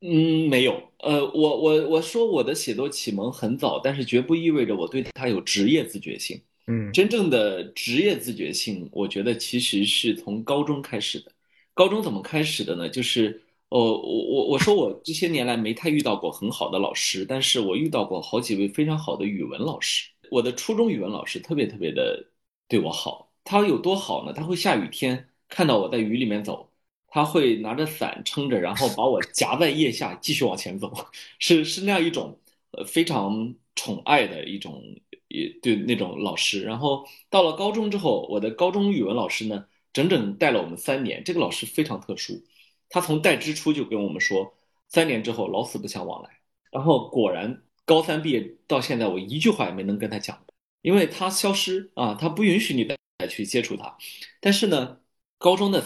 嗯，没有。呃，我我我说我的写作启蒙很早，但是绝不意味着我对它有职业自觉性。嗯，真正的职业自觉性，我觉得其实是从高中开始的。高中怎么开始的呢？就是哦，我我我说我这些年来没太遇到过很好的老师，但是我遇到过好几位非常好的语文老师。我的初中语文老师特别特别的对我好，他有多好呢？他会下雨天看到我在雨里面走，他会拿着伞撑着，然后把我夹在腋下继续往前走，是是那样一种呃非常宠爱的一种也对那种老师。然后到了高中之后，我的高中语文老师呢，整整带了我们三年。这个老师非常特殊，他从带之初就跟我们说，三年之后老死不相往来。然后果然。高三毕业到现在，我一句话也没能跟他讲，因为他消失啊，他不允许你再去接触他。但是呢，高中的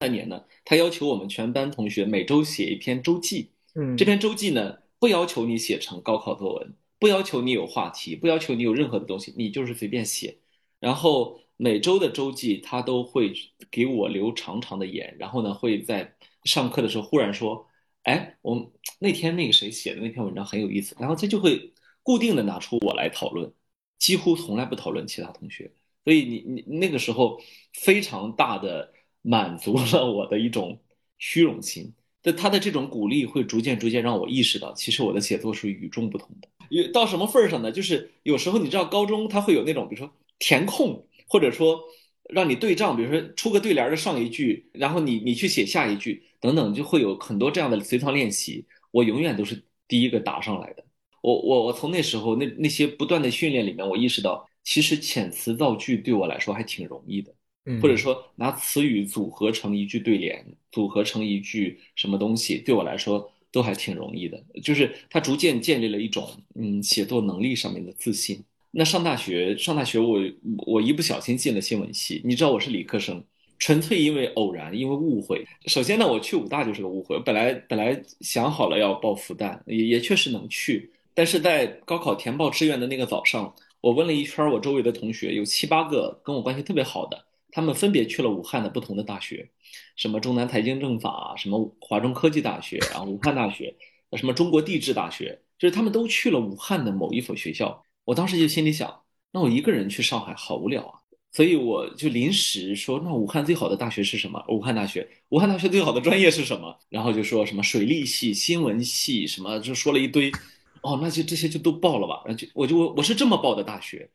三年呢，他要求我们全班同学每周写一篇周记。嗯，这篇周记呢，不要求你写成高考作文，不要求你有话题，不要求你有任何的东西，你就是随便写。然后每周的周记，他都会给我留长长的言，然后呢，会在上课的时候忽然说。哎，我那天那个谁写的那篇文章很有意思，然后他就会固定的拿出我来讨论，几乎从来不讨论其他同学。所以你你那个时候非常大的满足了我的一种虚荣心。但他的这种鼓励会逐渐逐渐让我意识到，其实我的写作是与众不同的。有到什么份儿上呢？就是有时候你知道，高中他会有那种，比如说填空，或者说让你对仗，比如说出个对联的上一句，然后你你去写下一句。等等，就会有很多这样的随堂练习。我永远都是第一个答上来的。我我我从那时候那那些不断的训练里面，我意识到，其实遣词造句对我来说还挺容易的。或者说拿词语组合成一句对联，组合成一句什么东西，对我来说都还挺容易的。就是它逐渐建立了一种嗯写作能力上面的自信。那上大学上大学，我我一不小心进了新闻系。你知道我是理科生。纯粹因为偶然，因为误会。首先呢，我去武大就是个误会。本来本来想好了要报复旦，也也确实能去。但是在高考填报志愿的那个早上，我问了一圈我周围的同学，有七八个跟我关系特别好的，他们分别去了武汉的不同的大学，什么中南财经政法，什么华中科技大学，然后武汉大学，什么中国地质大学，就是他们都去了武汉的某一所学校。我当时就心里想，那我一个人去上海好无聊啊。所以我就临时说，那武汉最好的大学是什么？武汉大学，武汉大学最好的专业是什么？然后就说什么水利系、新闻系，什么就说了一堆。哦，那就这些就都报了吧。然后就我就我是这么报的大学，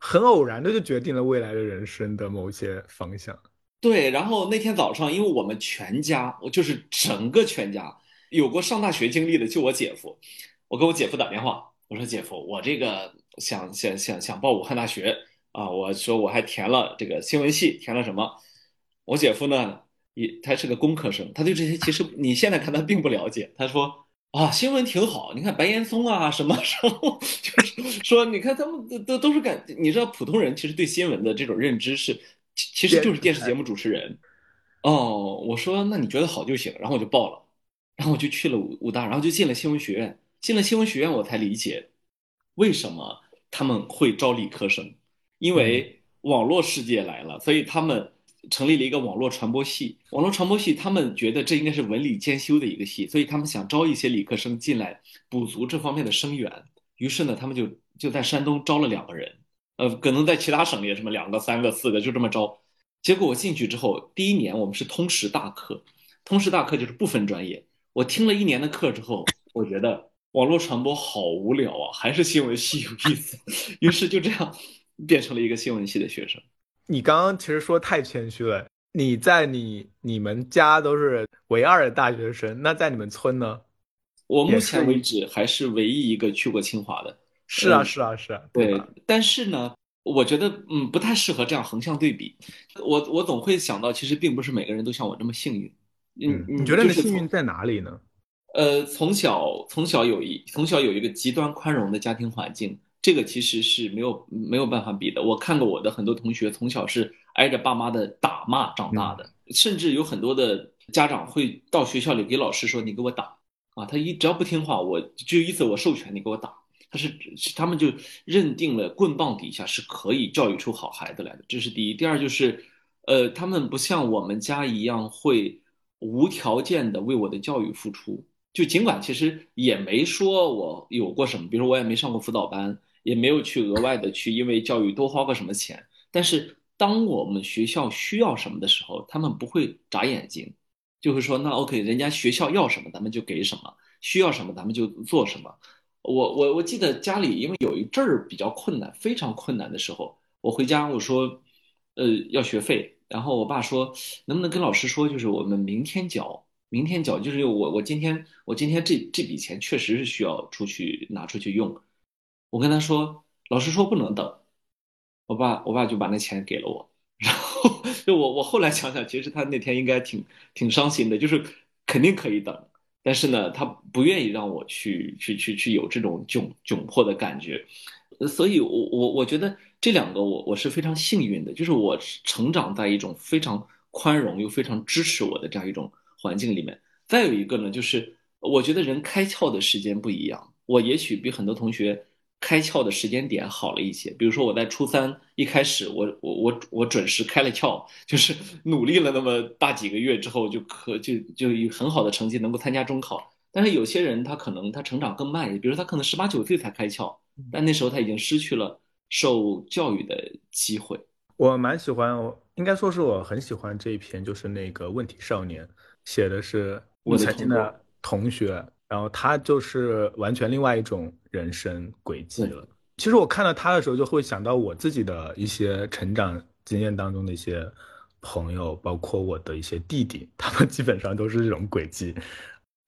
很偶然的就决定了未来的人生的某些方向。对，然后那天早上，因为我们全家，我就是整个全家有过上大学经历的，就我姐夫。我给我姐夫打电话，我说姐夫，我这个想想想想报武汉大学。啊，我说我还填了这个新闻系，填了什么？我姐夫呢，也他是个工科生，他对这些其实你现在看他并不了解。他说啊，新闻挺好，你看白岩松啊什么什么，就是说你看他们都都都是感，你知道普通人其实对新闻的这种认知是，其实就是电视节目主持人。哦，我说那你觉得好就行，然后我就报了，然后我就去了武武大，然后就进了新闻学院。进了新闻学院，我才理解为什么他们会招理科生。因为网络世界来了，所以他们成立了一个网络传播系。网络传播系，他们觉得这应该是文理兼修的一个系，所以他们想招一些理科生进来补足这方面的生源。于是呢，他们就就在山东招了两个人，呃，可能在其他省也什么两个、三个、四个，就这么招。结果我进去之后，第一年我们是通识大课，通识大课就是不分专业。我听了一年的课之后，我觉得网络传播好无聊啊，还是新闻系有意思。于是就这样。变成了一个新闻系的学生。你刚刚其实说太谦虚了。你在你你们家都是唯二的大学生，那在你们村呢？我目前为止还是唯一一个去过清华的。是啊，是啊，是啊。对，但是呢，我觉得嗯不太适合这样横向对比。我我总会想到，其实并不是每个人都像我这么幸运。嗯，你觉得你幸运在哪里呢？呃，从小从小有一从小有一个极端宽容的家庭环境。这个其实是没有没有办法比的。我看过我的很多同学从小是挨着爸妈的打骂长大的，甚至有很多的家长会到学校里给老师说：“你给我打啊！”他一只要不听话，我就意思我授权你给我打。他是他们就认定了棍棒底下是可以教育出好孩子来的，这是第一。第二就是，呃，他们不像我们家一样会无条件的为我的教育付出。就尽管其实也没说我有过什么，比如说我也没上过辅导班，也没有去额外的去因为教育多花过什么钱。但是当我们学校需要什么的时候，他们不会眨眼睛，就会说那 OK，人家学校要什么咱们就给什么，需要什么咱们就做什么。我我我记得家里因为有一阵儿比较困难，非常困难的时候，我回家我说，呃，要学费，然后我爸说能不能跟老师说，就是我们明天交。明天缴就是我我今天我今天这这笔钱确实是需要出去拿出去用，我跟他说，老师说不能等，我爸我爸就把那钱给了我，然后 就我我后来想想，其实他那天应该挺挺伤心的，就是肯定可以等，但是呢，他不愿意让我去去去去有这种窘窘迫的感觉，所以我我我觉得这两个我我是非常幸运的，就是我成长在一种非常宽容又非常支持我的这样一种。环境里面，再有一个呢，就是我觉得人开窍的时间不一样。我也许比很多同学开窍的时间点好了一些。比如说我在初三一开始，我我我我准时开了窍，就是努力了那么大几个月之后，就可就就以很好的成绩能够参加中考。但是有些人他可能他成长更慢比如他可能十八九岁才开窍，但那时候他已经失去了受教育的机会。我蛮喜欢，我应该说是我很喜欢这一篇，就是那个问题少年。写的是我曾经的同学，然后他就是完全另外一种人生轨迹了。其实我看到他的时候，就会想到我自己的一些成长经验当中的一些朋友，包括我的一些弟弟，他们基本上都是这种轨迹，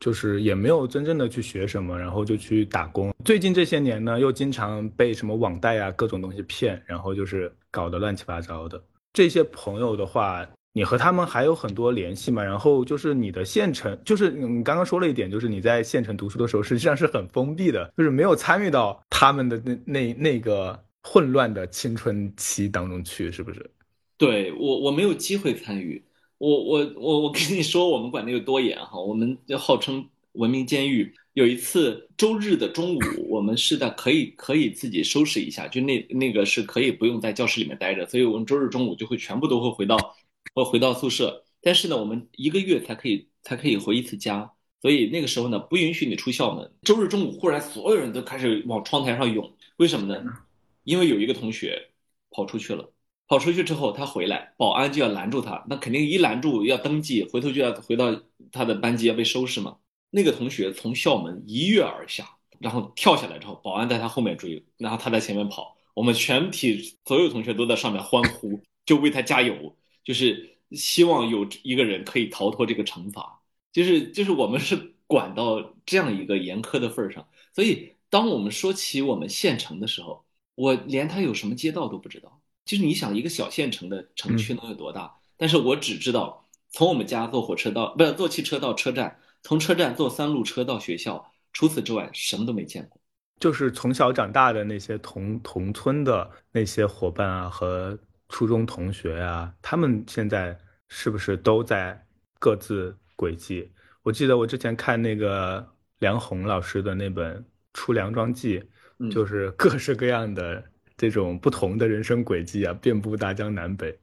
就是也没有真正的去学什么，然后就去打工。最近这些年呢，又经常被什么网贷啊各种东西骗，然后就是搞得乱七八糟的。这些朋友的话。你和他们还有很多联系嘛？然后就是你的县城，就是你刚刚说了一点，就是你在县城读书的时候，实际上是很封闭的，就是没有参与到他们的那那那个混乱的青春期当中去，是不是？对我我没有机会参与，我我我我跟你说，我们管的有多严哈，我们就号称文明监狱。有一次周日的中午，我们是在可以可以自己收拾一下，就那那个是可以不用在教室里面待着，所以我们周日中午就会全部都会回到。或回到宿舍，但是呢，我们一个月才可以才可以回一次家，所以那个时候呢，不允许你出校门。周日中午，忽然所有人都开始往窗台上涌，为什么呢？因为有一个同学跑出去了，跑出去之后他回来，保安就要拦住他，那肯定一拦住要登记，回头就要回到他的班级要被收拾嘛。那个同学从校门一跃而下，然后跳下来之后，保安在他后面追，然后他在前面跑，我们全体所有同学都在上面欢呼，就为他加油。就是希望有一个人可以逃脱这个惩罚，就是就是我们是管到这样一个严苛的份儿上，所以当我们说起我们县城的时候，我连它有什么街道都不知道。就是你想一个小县城的城区能有多大？但是我只知道从我们家坐火车到不是坐汽车到车站，从车站坐三路车到学校，除此之外什么都没见过。就是从小长大的那些同同村的那些伙伴啊和。初中同学啊，他们现在是不是都在各自轨迹？我记得我之前看那个梁红老师的那本《出梁庄记》，就是各式各样的这种不同的人生轨迹啊，遍布大江南北。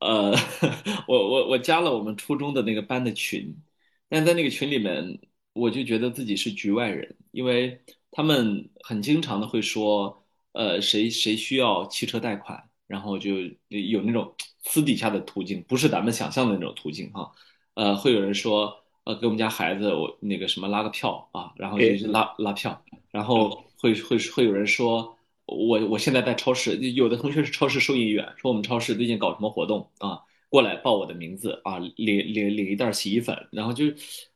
呃，我我我加了我们初中的那个班的群，但在那个群里面，我就觉得自己是局外人，因为他们很经常的会说，呃，谁谁需要汽车贷款。然后就有那种私底下的途径，不是咱们想象的那种途径哈，呃，会有人说，呃，给我们家孩子我那个什么拉个票啊，然后就是拉拉票，然后会会会有人说，我我现在在超市，有的同学是超市收银员，说我们超市最近搞什么活动啊，过来报我的名字啊，领领领一袋洗衣粉，然后就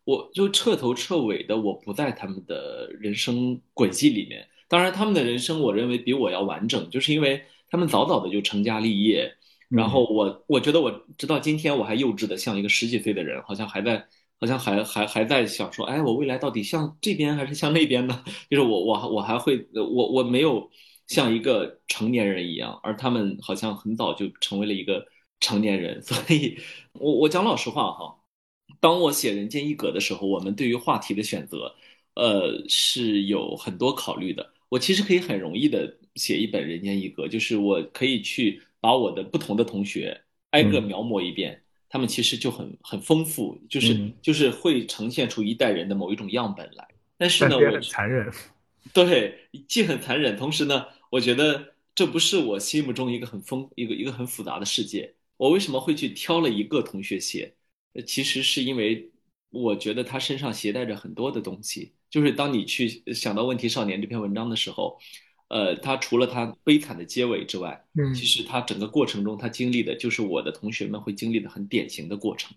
我就彻头彻尾的我不在他们的人生轨迹里面，当然他们的人生我认为比我要完整，就是因为。他们早早的就成家立业，然后我我觉得我直到今天我还幼稚的像一个十几岁的人，好像还在，好像还还还在想说，哎，我未来到底向这边还是向那边呢？就是我我我还会我我没有像一个成年人一样，而他们好像很早就成为了一个成年人，所以我我讲老实话哈，当我写《人间一格》的时候，我们对于话题的选择，呃，是有很多考虑的。我其实可以很容易的写一本《人间一格》，就是我可以去把我的不同的同学挨个描摹一遍，他们其实就很很丰富，就是就是会呈现出一代人的某一种样本来。但是呢，我很残忍，对，既很残忍，同时呢，我觉得这不是我心目中一个很丰一个一个很复杂的世界。我为什么会去挑了一个同学写？呃，其实是因为我觉得他身上携带着很多的东西。就是当你去想到《问题少年》这篇文章的时候，呃，他除了他悲惨的结尾之外，嗯，其实他整个过程中他经历的就是我的同学们会经历的很典型的过程，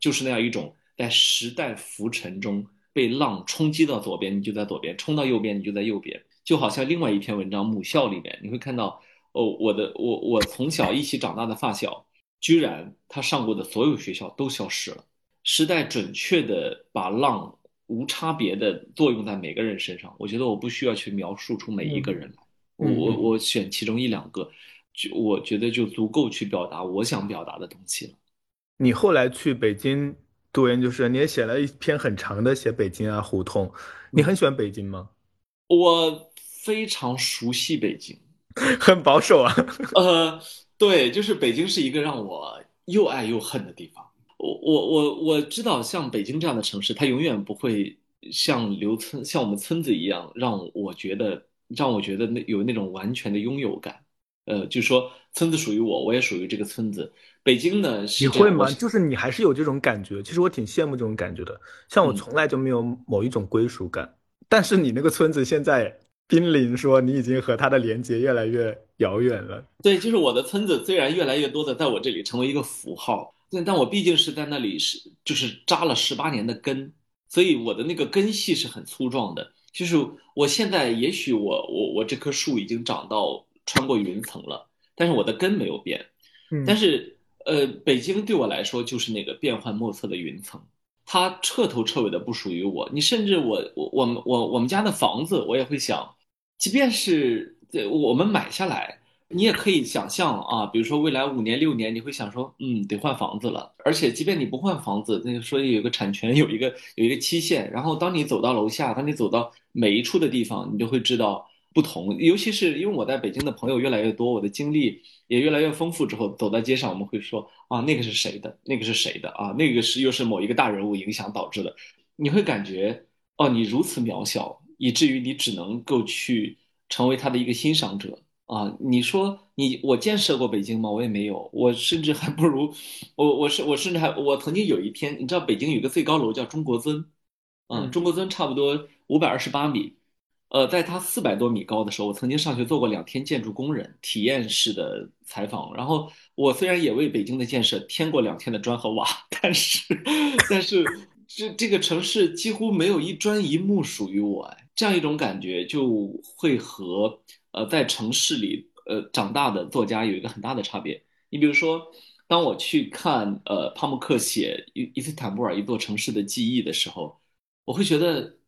就是那样一种在时代浮沉中被浪冲击到左边，你就在左边；冲到右边，你就在右边。就好像另外一篇文章《母校》里面，你会看到，哦，我的我我从小一起长大的发小。居然他上过的所有学校都消失了，时代准确的把浪无差别的作用在每个人身上。我觉得我不需要去描述出每一个人来，我我我选其中一两个，就我觉得就足够去表达我想表达的东西了。你后来去北京读研究生，你也写了一篇很长的写北京啊胡同，你很喜欢北京吗？我非常熟悉北京，很保守啊。呃。对，就是北京是一个让我又爱又恨的地方。我我我我知道，像北京这样的城市，它永远不会像刘村、像我们村子一样，让我觉得让我觉得那有那种完全的拥有感。呃，就是说村子属于我，我也属于这个村子。北京呢，你会吗？就是你还是有这种感觉。其实我挺羡慕这种感觉的。像我从来就没有某一种归属感，但是你那个村子现在。濒临说你已经和它的连接越来越遥远了。对，就是我的村子虽然越来越多的在我这里成为一个符号，但但我毕竟是在那里是就是扎了十八年的根，所以我的那个根系是很粗壮的。就是我现在也许我我我这棵树已经长到穿过云层了，但是我的根没有变。嗯，但是呃，北京对我来说就是那个变幻莫测的云层。它彻头彻尾的不属于我，你甚至我我我们我我们家的房子，我也会想，即便是我们买下来，你也可以想象啊，比如说未来五年六年，你会想说，嗯，得换房子了。而且即便你不换房子，那个说有一个产权，有一个有一个期限，然后当你走到楼下，当你走到每一处的地方，你就会知道。不同，尤其是因为我在北京的朋友越来越多，我的经历也越来越丰富之后，走在街上我们会说啊，那个是谁的？那个是谁的？啊，那个是又是某一个大人物影响导致的。你会感觉哦，你如此渺小，以至于你只能够去成为他的一个欣赏者啊。你说你我建设过北京吗？我也没有，我甚至还不如我我是我甚至还我曾经有一天，你知道北京有个最高楼叫中国尊，嗯，中国尊差不多五百二十八米。呃，在它四百多米高的时候，我曾经上去做过两天建筑工人体验式的采访。然后我虽然也为北京的建设添过两天的砖和瓦，但是，但是这这个城市几乎没有一砖一木属于我。哎，这样一种感觉就会和呃在城市里呃长大的作家有一个很大的差别。你比如说，当我去看呃帕慕克写伊伊斯坦布尔一座城市的记忆的时候，我会觉得。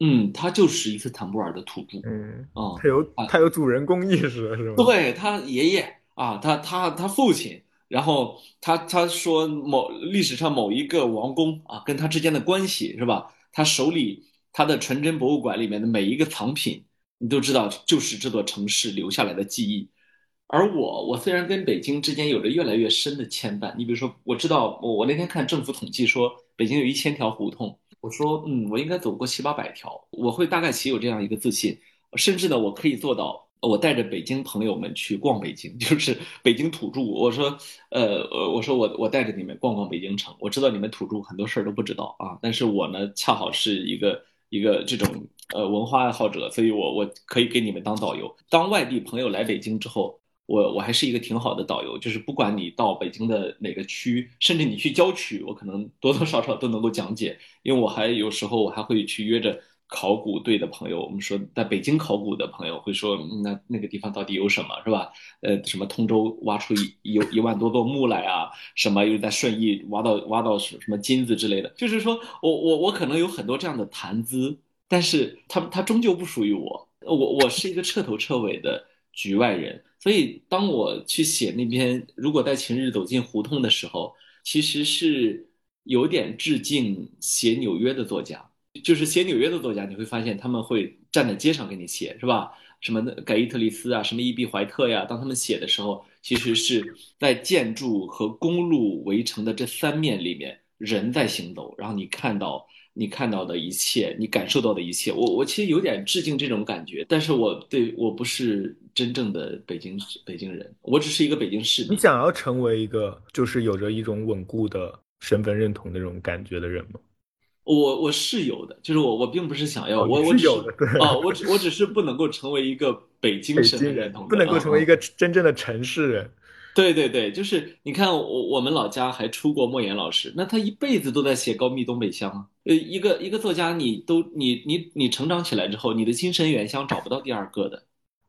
嗯，他就是伊斯坦布尔的土著。嗯，啊，他有他有主人公意识是吧？对他爷爷啊，他他他父亲，然后他他说某历史上某一个王公啊，跟他之间的关系是吧？他手里他的纯真博物馆里面的每一个藏品，你都知道，就是这座城市留下来的记忆。而我，我虽然跟北京之间有着越来越深的牵绊，你比如说，我知道我我那天看政府统计说，北京有一千条胡同。我说，嗯，我应该走过七八百条，我会大概其有这样一个自信，甚至呢，我可以做到，我带着北京朋友们去逛北京，就是北京土著。我说，呃，呃，我说我我带着你们逛逛北京城，我知道你们土著很多事儿都不知道啊，但是我呢，恰好是一个一个这种呃文化爱好者，所以我我可以给你们当导游。当外地朋友来北京之后。我我还是一个挺好的导游，就是不管你到北京的哪个区，甚至你去郊区，我可能多多少少都能够讲解，因为我还有时候我还会去约着考古队的朋友，我们说在北京考古的朋友会说，那那个地方到底有什么，是吧？呃，什么通州挖出一一一万多座墓来啊，什么又在顺义挖到挖到什什么金子之类的，就是说我我我可能有很多这样的谈资，但是他他终究不属于我，我我是一个彻头彻尾的局外人。所以，当我去写那篇《如果在晴日走进胡同》的时候，其实是有点致敬写纽约的作家，就是写纽约的作家，你会发现他们会站在街上给你写，是吧？什么盖伊特利斯啊，什么伊比怀特呀，当他们写的时候，其实是在建筑和公路围成的这三面里面，人在行走，然后你看到你看到的一切，你感受到的一切，我我其实有点致敬这种感觉，但是我对我不是真正的北京北京人，我只是一个北京市。你想要成为一个就是有着一种稳固的身份认同的这种感觉的人吗？我我是有的，就是我我并不是想要，我我是有的，对啊，我只我只是不能够成为一个北京身份认同，不能够成为一个真正的城市人。对对对，就是你看我我们老家还出过莫言老师，那他一辈子都在写高密东北乡啊。呃，一个一个作家，你都你你你成长起来之后，你的精神原乡找不到第二个的。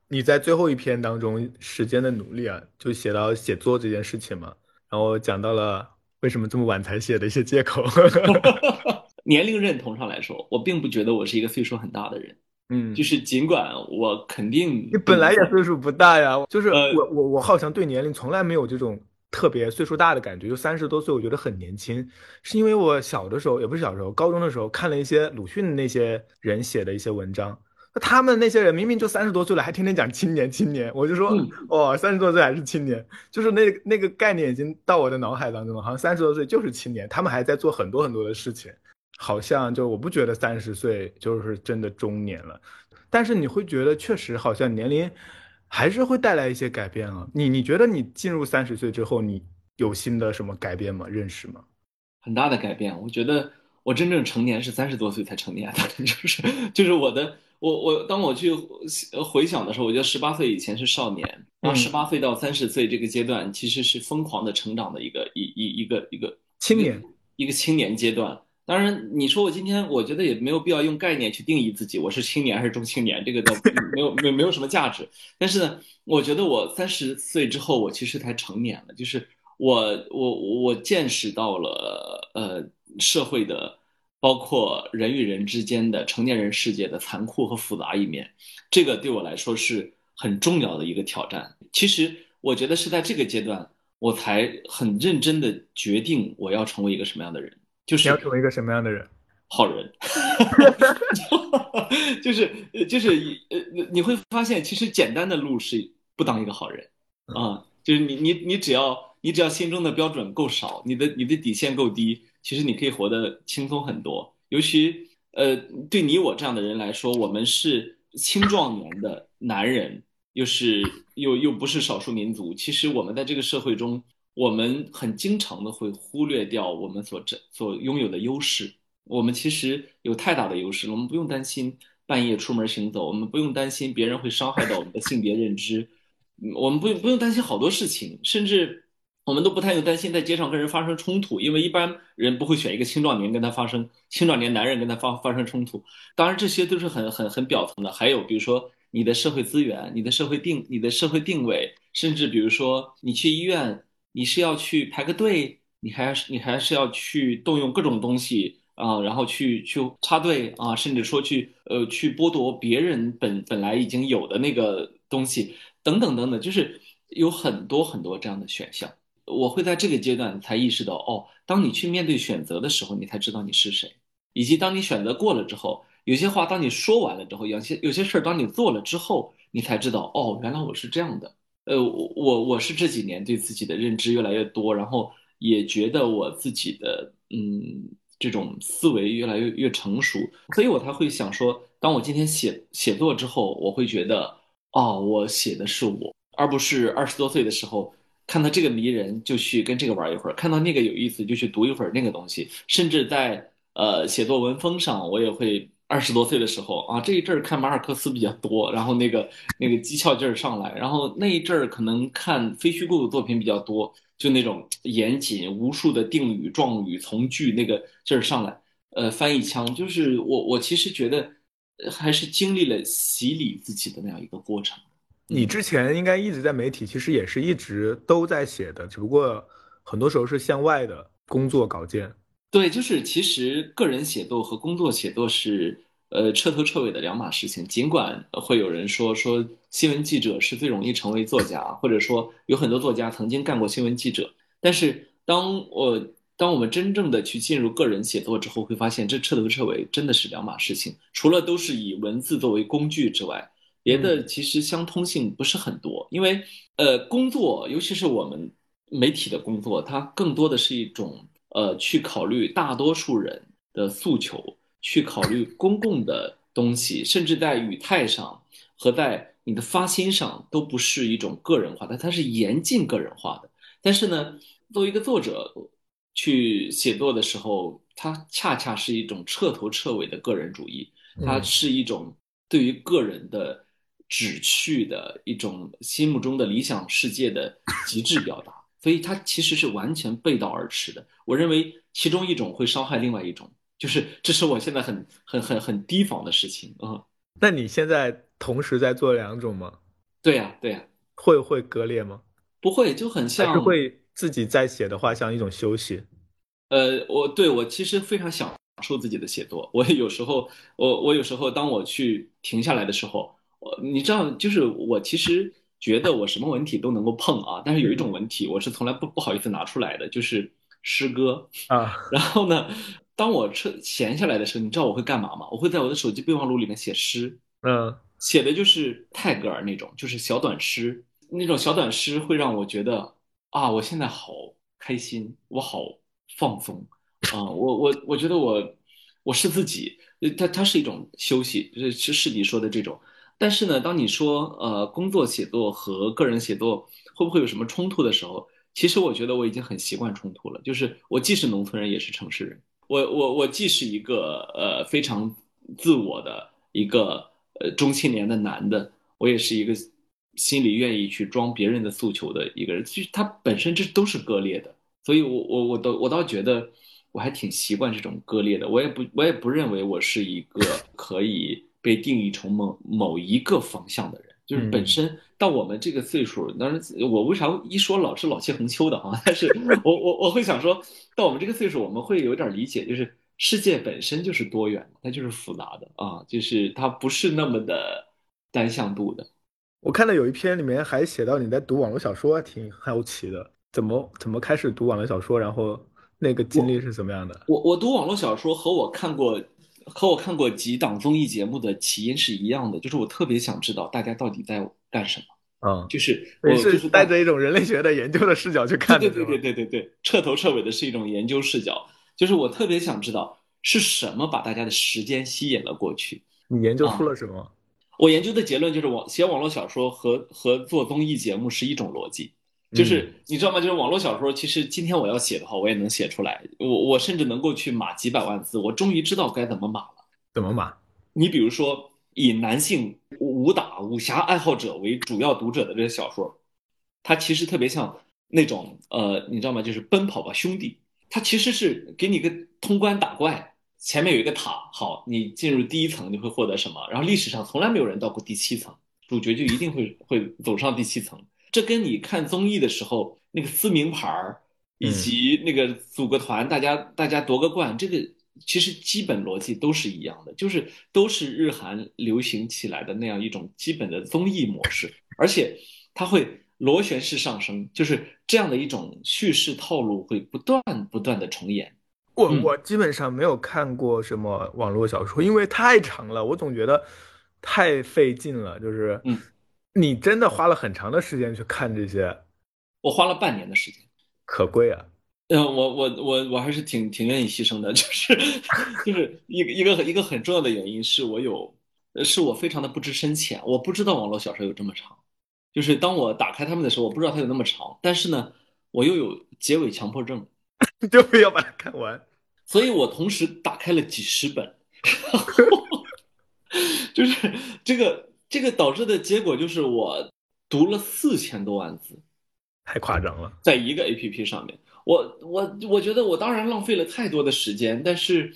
你在最后一篇当中时间的努力啊，就写到写作这件事情嘛，然后讲到了为什么这么晚才写的一些借口。年龄认同上来说，我并不觉得我是一个岁数很大的人，嗯，就是尽管我肯定你本来也岁数不大呀，就是我我我好像对年龄从来没有这种特别岁数大的感觉，就三十多岁我觉得很年轻，是因为我小的时候也不是小时候，高中的时候看了一些鲁迅那些人写的一些文章，那他们那些人明明就三十多岁了，还天天讲青年青年，我就说哦，三十多岁还是青年，就是那那个概念已经到我的脑海当中了，好像三十多岁就是青年，他们还在做很多很多的事情。好像就我不觉得三十岁就是真的中年了，但是你会觉得确实好像年龄还是会带来一些改变啊。你你觉得你进入三十岁之后，你有新的什么改变吗？认识吗？很大的改变。我觉得我真正成年是三十多岁才成年的，就是就是我的我我当我去回想的时候，我觉得十八岁以前是少年，然后十八岁到三十岁这个阶段其实是疯狂的成长的一个一一一个一个青年一个青年阶段。当然，你说我今天，我觉得也没有必要用概念去定义自己，我是青年还是中青年，这个倒没有没没有什么价值。但是呢，我觉得我三十岁之后，我其实才成年了，就是我我我见识到了呃社会的，包括人与人之间的成年人世界的残酷和复杂一面，这个对我来说是很重要的一个挑战。其实我觉得是在这个阶段，我才很认真的决定我要成为一个什么样的人。就是要成为一个什么样的人？好人，就是就是呃，你会发现，其实简单的路是不当一个好人啊。就是你你你只要你只要心中的标准够少，你的你的底线够低，其实你可以活得轻松很多。尤其呃，对你我这样的人来说，我们是青壮年的男人，又是又又不是少数民族。其实我们在这个社会中。我们很经常的会忽略掉我们所这所拥有的优势。我们其实有太大的优势了，我们不用担心半夜出门行走，我们不用担心别人会伤害到我们的性别认知，我们不用不用担心好多事情，甚至我们都不太用担心在街上跟人发生冲突，因为一般人不会选一个青壮年跟他发生青壮年男人跟他发发生冲突。当然这些都是很很很表层的，还有比如说你的社会资源、你的社会定、你的社会定位，甚至比如说你去医院。你是要去排个队，你还是你还是要去动用各种东西啊，然后去去插队啊，甚至说去呃去剥夺别人本本来已经有的那个东西等等等等，就是有很多很多这样的选项。我会在这个阶段才意识到，哦，当你去面对选择的时候，你才知道你是谁，以及当你选择过了之后，有些话当你说完了之后，有些有些事儿当你做了之后，你才知道，哦，原来我是这样的。呃，我我是这几年对自己的认知越来越多，然后也觉得我自己的嗯这种思维越来越越成熟，所以我才会想说，当我今天写写作之后，我会觉得哦，我写的是我，而不是二十多岁的时候看到这个迷人就去跟这个玩一会儿，看到那个有意思就去读一会儿那个东西，甚至在呃写作文风上，我也会。二十多岁的时候啊，这一阵儿看马尔克斯比较多，然后那个那个讥诮劲儿上来，然后那一阵儿可能看非虚构的作品比较多，就那种严谨、无数的定语、状语、从句那个劲儿上来，呃，翻译腔，就是我我其实觉得还是经历了洗礼自己的那样一个过程。你之前应该一直在媒体，其实也是一直都在写的，只不过很多时候是向外的工作稿件。对，就是其实个人写作和工作写作是呃彻头彻尾的两码事情。尽管会有人说说新闻记者是最容易成为作家，或者说有很多作家曾经干过新闻记者，但是当我当我们真正的去进入个人写作之后，会发现这彻头彻尾真的是两码事情。除了都是以文字作为工具之外，别的其实相通性不是很多。因为呃，工作，尤其是我们媒体的工作，它更多的是一种呃，去考虑大多数人的诉求，去考虑公共的东西，甚至在语态上和在你的发心上都不是一种个人化的，它是严禁个人化的。但是呢，作为一个作者。去写作的时候，它恰恰是一种彻头彻尾的个人主义，它是一种对于个人的旨趣的一种心目中的理想世界的极致表达，所以它其实是完全背道而驰的。我认为其中一种会伤害另外一种，就是这是我现在很很很很提防的事情啊。那你现在同时在做两种吗？对呀，对呀，会会割裂吗？不会，就很像是会。自己在写的话，像一种休息。呃，我对我其实非常享受自己的写作。我有时候，我我有时候，当我去停下来的时候，我你知道，就是我其实觉得我什么文体都能够碰啊，但是有一种文体我是从来不不好意思拿出来的，就是诗歌啊。然后呢，当我彻闲下来的时候，你知道我会干嘛吗？我会在我的手机备忘录里面写诗。嗯，写的就是泰戈尔那种，就是小短诗。那种小短诗会让我觉得。啊，我现在好开心，我好放松啊！我我我觉得我我是自己，它它是一种休息，是是是你说的这种。但是呢，当你说呃工作写作和个人写作会不会有什么冲突的时候，其实我觉得我已经很习惯冲突了。就是我既是农村人，也是城市人。我我我既是一个呃非常自我的一个呃中青年的男的，我也是一个。心里愿意去装别人的诉求的一个人，其实他本身这都是割裂的，所以我我我都我倒觉得我还挺习惯这种割裂的，我也不我也不认为我是一个可以被定义成某某一个方向的人，就是本身到我们这个岁数，当然我为啥一说老是老气横秋的啊？但是 我我我会想说到我们这个岁数，我们会有点理解，就是世界本身就是多元的，它就是复杂的啊，就是它不是那么的单向度的。我看到有一篇里面还写到你在读网络小说，挺好奇的，怎么怎么开始读网络小说，然后那个经历是怎么样的？我我读网络小说和我看过和我看过几档综艺节目的起因是一样的，就是我特别想知道大家到底在干什么。嗯，就是我是带着一种人类学的研究的视角去看的。对对对对对对，彻头彻尾的是一种研究视角，就是我特别想知道是什么把大家的时间吸引了过去。你研究出了什么？我研究的结论就是网写网络小说和和做综艺节目是一种逻辑，就是你知道吗？就是网络小说，其实今天我要写的话，我也能写出来。我我甚至能够去码几百万字，我终于知道该怎么码了。怎么码？你比如说，以男性武打武侠爱好者为主要读者的这些小说，它其实特别像那种呃，你知道吗？就是奔跑吧兄弟，它其实是给你个通关打怪。前面有一个塔，好，你进入第一层，你会获得什么？然后历史上从来没有人到过第七层，主角就一定会会走上第七层。这跟你看综艺的时候那个撕名牌儿，以及那个组个团，大家大家夺个冠，这个其实基本逻辑都是一样的，就是都是日韩流行起来的那样一种基本的综艺模式，而且它会螺旋式上升，就是这样的一种叙事套路会不断不断的重演。我我基本上没有看过什么网络小说，因为太长了，我总觉得太费劲了。就是，嗯，你真的花了很长的时间去看这些？我花了半年的时间，可贵啊。嗯，我我我我还是挺挺愿意牺牲的，就是就是一个一个一个很重要的原因是我有，是我非常的不知深浅，我不知道网络小说有这么长，就是当我打开他们的时候，我不知道它有那么长，但是呢，我又有结尾强迫症。就是要把它看完，所以我同时打开了几十本，就是这个这个导致的结果就是我读了四千多万字，太夸张了，在一个 A P P 上面，我我我觉得我当然浪费了太多的时间，但是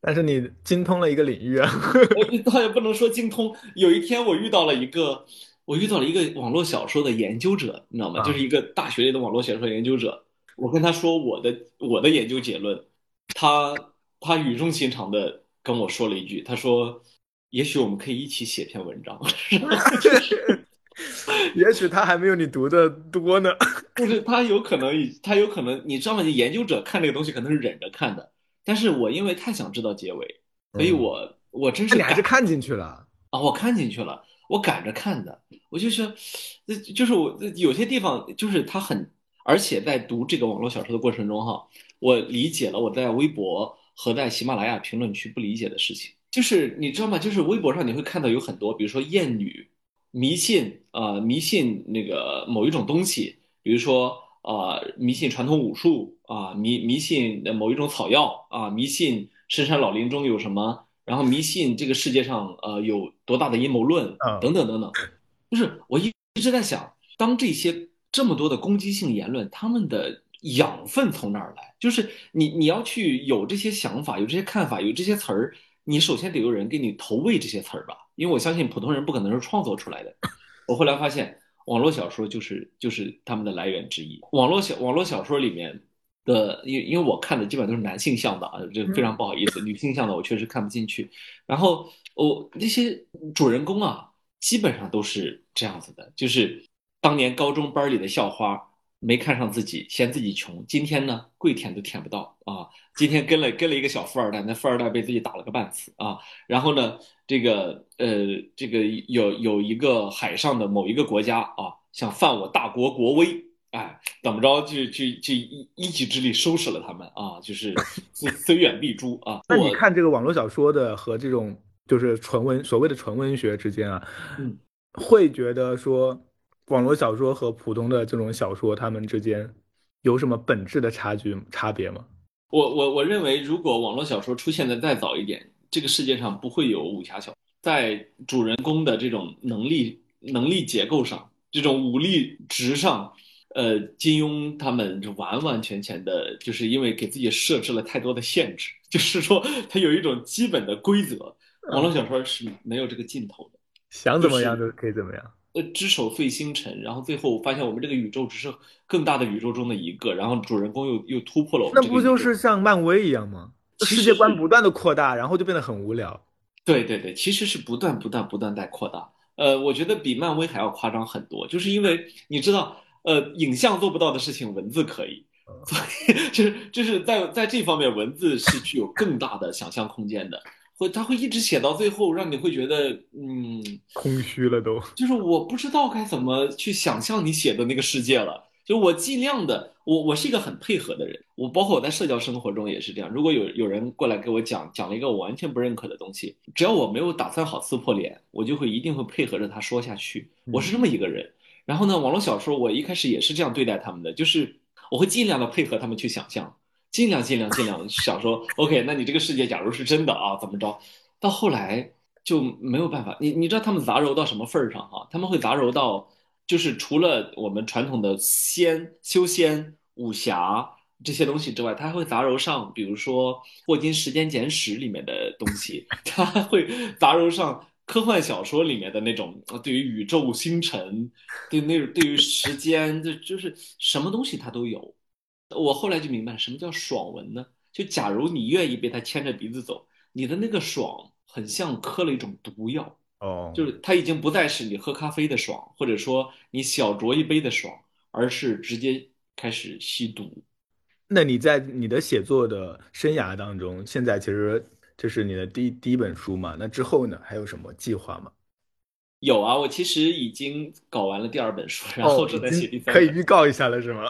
但是你精通了一个领域啊，我倒也不能说精通。有一天我遇到了一个我遇到了一个网络小说的研究者，你知道吗？就是一个大学里的网络小说研究者。我跟他说我的我的研究结论，他他语重心长的跟我说了一句，他说：“也许我们可以一起写篇文章。” 也许他还没有你读的多呢。就是他有可能，他有可能，你知道吗？研究者看这个东西可能是忍着看的，但是我因为太想知道结尾，所以我我真是你还是看进去了啊！我看进去了，我赶着看的。我就是，就是我有些地方就是他很，而且在读这个网络小说的过程中哈，我理解了我在微博和在喜马拉雅评论区不理解的事情。就是你知道吗？就是微博上你会看到有很多，比如说艳女迷信啊，迷信那个某一种东西，比如说啊，迷信传统武术啊，迷迷信某一种草药啊，迷信深山老林中有什么，然后迷信这个世界上呃有多大的阴谋论等等等等。就是我一一直在想，当这些这么多的攻击性言论，他们的养分从哪儿来？就是你你要去有这些想法，有这些看法，有这些词儿。你首先得有人给你投喂这些词儿吧，因为我相信普通人不可能是创作出来的。我后来发现，网络小说就是就是他们的来源之一。网络小网络小说里面的，因因为我看的基本都是男性向的啊，这非常不好意思，女性向的我确实看不进去。然后我那些主人公啊，基本上都是这样子的，就是当年高中班里的校花。没看上自己，嫌自己穷。今天呢，跪舔都舔不到啊！今天跟了跟了一个小富二代，那富二代被自己打了个半死啊！然后呢，这个呃，这个有有一个海上的某一个国家啊，想犯我大国国威，哎，怎么着就就就一一己之力收拾了他们啊！就是 虽虽远必诛啊！那你看这个网络小说的和这种就是纯文所谓的纯文学之间啊，嗯，会觉得说。网络小说和普通的这种小说，它们之间有什么本质的差距差别吗？我我我认为，如果网络小说出现的再早一点，这个世界上不会有武侠小说。在主人公的这种能力能力结构上，这种武力值上，呃，金庸他们就完完全全的，就是因为给自己设置了太多的限制，就是说他有一种基本的规则。网络小说是没有这个尽头的，想怎么样就可以怎么样。呃，只手碎星辰，然后最后发现我们这个宇宙只是更大的宇宙中的一个，然后主人公又又突破了我们。那不就是像漫威一样吗？世界观不断的扩大，然后就变得很无聊。对对对，其实是不断不断不断在扩大。呃，我觉得比漫威还要夸张很多，就是因为你知道，呃，影像做不到的事情，文字可以，所以 就是就是在在这方面，文字是具有更大的想象空间的。会，他会一直写到最后，让你会觉得，嗯，空虚了都。就是我不知道该怎么去想象你写的那个世界了。就我尽量的，我我是一个很配合的人。我包括我在社交生活中也是这样。如果有有人过来给我讲讲了一个我完全不认可的东西，只要我没有打算好撕破脸，我就会一定会配合着他说下去。我是这么一个人。然后呢，网络小说我一开始也是这样对待他们的，就是我会尽量的配合他们去想象。尽量尽量尽量想说，OK，那你这个世界假如是真的啊，怎么着？到后来就没有办法。你你知道他们杂糅到什么份儿上哈？他们会杂糅到，就是除了我们传统的仙、修仙、武侠这些东西之外，他还会杂糅上，比如说《霍金时间简史》里面的东西，他还会杂糅上科幻小说里面的那种对于宇宙、星辰、对那对于时间，就就是什么东西他都有。我后来就明白什么叫爽文呢？就假如你愿意被他牵着鼻子走，你的那个爽很像嗑了一种毒药哦，就是它已经不再是你喝咖啡的爽，或者说你小酌一杯的爽，而是直接开始吸毒。那你在你的写作的生涯当中，现在其实这是你的第第一本书嘛？那之后呢，还有什么计划吗？有啊，我其实已经搞完了第二本书，然后正在写第三。可以预告一下了是吗？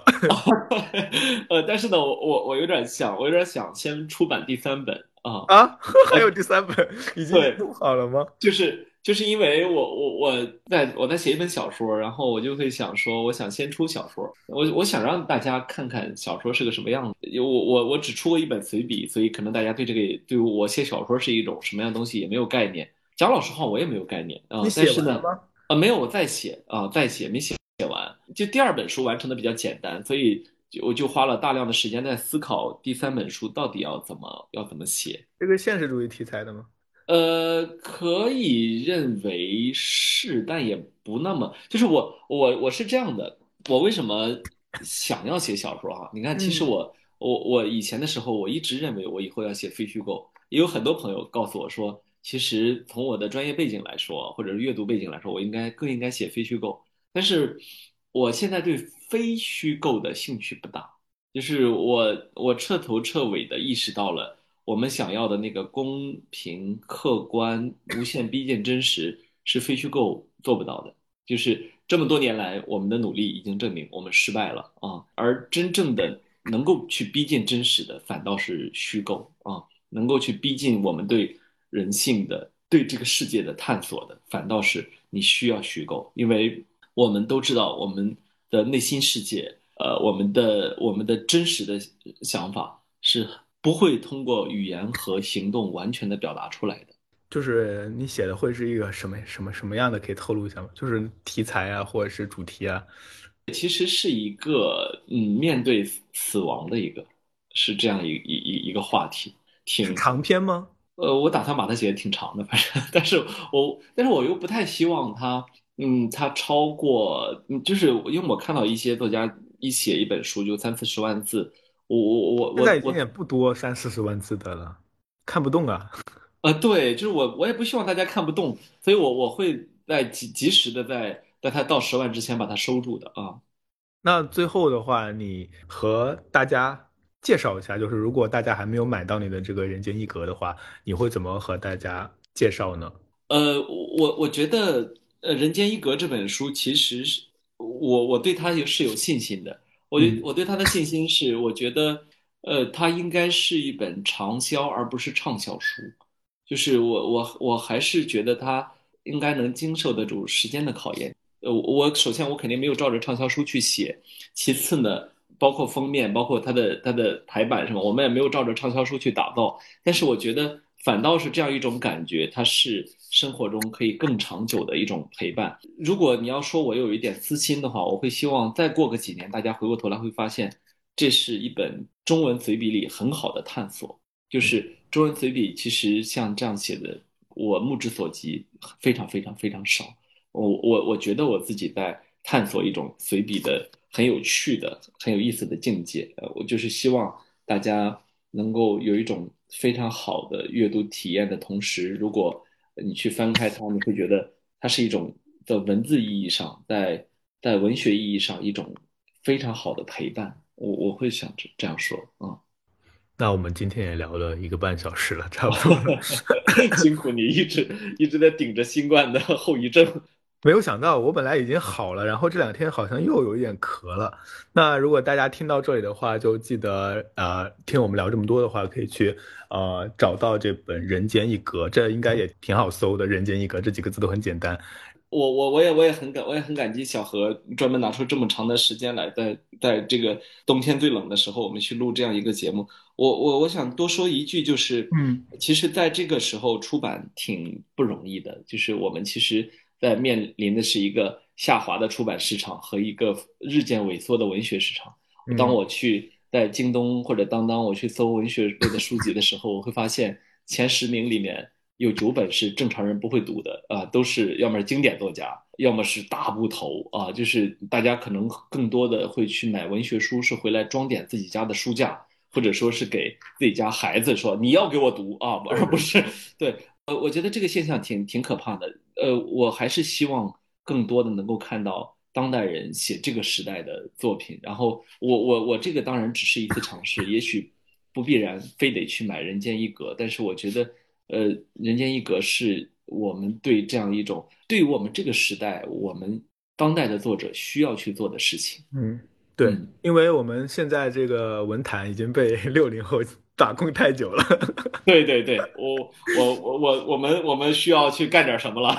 呃，但是呢，我我我有点想，我有点想先出版第三本啊啊，还有第三本已经录好了吗？就是就是因为我我我在我在写一本小说，然后我就会想说，我想先出小说，我我想让大家看看小说是个什么样子。我我我只出过一本随笔，所以可能大家对这个对我写小说是一种什么样的东西也没有概念。讲老实话，我也没有概念啊。但是呢，啊，没有，我在写啊，在写，没写写完。就第二本书完成的比较简单，所以我就花了大量的时间在思考第三本书到底要怎么要怎么写。这个现实主义题材的吗？呃，可以认为是，但也不那么。就是我我我是这样的，我为什么想要写小说哈？你看，其实我我我以前的时候，我一直认为我以后要写非虚构，也有很多朋友告诉我说。其实从我的专业背景来说，或者是阅读背景来说，我应该更应该写非虚构。但是我现在对非虚构的兴趣不大，就是我我彻头彻尾的意识到了，我们想要的那个公平、客观、无限逼近真实是非虚构做不到的，就是这么多年来我们的努力已经证明我们失败了啊，而真正的能够去逼近真实的反倒是虚构啊，能够去逼近我们对人性的。对这个世界的探索的，反倒是你需要虚构，因为我们都知道我们的内心世界，呃，我们的我们的真实的想法是不会通过语言和行动完全的表达出来的。就是你写的会是一个什么什么什么样的？可以透露一下吗？就是题材啊，或者是主题啊？其实是一个嗯，面对死亡的一个，是这样一一一一个话题，挺长篇吗？呃，我打算把它写的挺长的，反正，但是我，但是我又不太希望它，嗯，它超过，就是因为我看到一些作家一写一本书就三四十万字，我我我我，现在已经也不多三四十万字的了，看不动啊。呃，对，就是我我也不希望大家看不动，所以我我会在及及时的在在它到十万之前把它收住的啊。那最后的话，你和大家。介绍一下，就是如果大家还没有买到你的这个《人间一格》的话，你会怎么和大家介绍呢？呃，我我觉得，呃，《人间一格》这本书其实是我我对它也是有信心的。我我对它的信心是，我觉得，呃，它应该是一本长销而不是畅销书。就是我我我还是觉得它应该能经受得住时间的考验。呃，我首先我肯定没有照着畅销书去写，其次呢。包括封面，包括它的它的排版什么，我们也没有照着畅销书去打造。但是我觉得反倒是这样一种感觉，它是生活中可以更长久的一种陪伴。如果你要说我有一点私心的话，我会希望再过个几年，大家回过头来会发现，这是一本中文随笔里很好的探索。就是中文随笔其实像这样写的，我目之所及非常非常非常少。我我我觉得我自己在探索一种随笔的。很有趣的、很有意思的境界，呃，我就是希望大家能够有一种非常好的阅读体验的同时，如果你去翻开它，你会觉得它是一种在文字意义上，在在文学意义上一种非常好的陪伴。我我会想这这样说啊。那我们今天也聊了一个半小时了，差不多。辛苦你一直一直在顶着新冠的后遗症。没有想到，我本来已经好了，然后这两天好像又有一点咳了。那如果大家听到这里的话，就记得呃，听我们聊这么多的话，可以去呃找到这本《人间一格》，这应该也挺好搜的，《人间一格》这几个字都很简单。我我我也我也很感我也很感激小何专门拿出这么长的时间来，在在这个冬天最冷的时候，我们去录这样一个节目。我我我想多说一句，就是嗯，其实在这个时候出版挺不容易的，就是我们其实。在面临的是一个下滑的出版市场和一个日渐萎缩的文学市场。当我去在京东或者当当我去搜文学类的书籍的时候，我会发现前十名里面有九本是正常人不会读的啊，都是要么是经典作家，要么是大部头啊，就是大家可能更多的会去买文学书，是回来装点自己家的书架，或者说是给自己家孩子说你要给我读啊，而不是对。呃，我觉得这个现象挺挺可怕的。呃，我还是希望更多的能够看到当代人写这个时代的作品。然后，我我我这个当然只是一次尝试，也许不必然非得去买《人间一格》，但是我觉得，呃，《人间一格》是我们对这样一种对于我们这个时代，我们当代的作者需要去做的事情。嗯，对，因为我们现在这个文坛已经被 六零后。打工太久了，对对对，我我我我我们我们需要去干点什么了？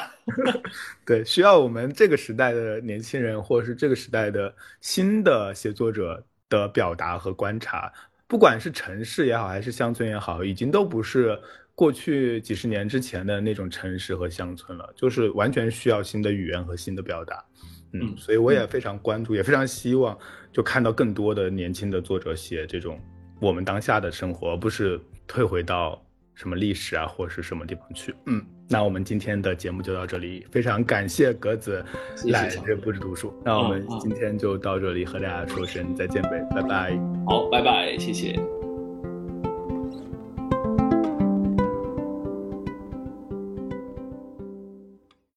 对，需要我们这个时代的年轻人，或者是这个时代的新的写作者的表达和观察，不管是城市也好，还是乡村也好，已经都不是过去几十年之前的那种城市和乡村了，就是完全需要新的语言和新的表达。嗯，所以我也非常关注，也非常希望就看到更多的年轻的作者写这种。我们当下的生活，而不是退回到什么历史啊，或者是什么地方去。嗯，那我们今天的节目就到这里，非常感谢格子来这不止读书。那我们今天就到这里，和大家说声再见呗，拜拜。好，拜拜，谢谢。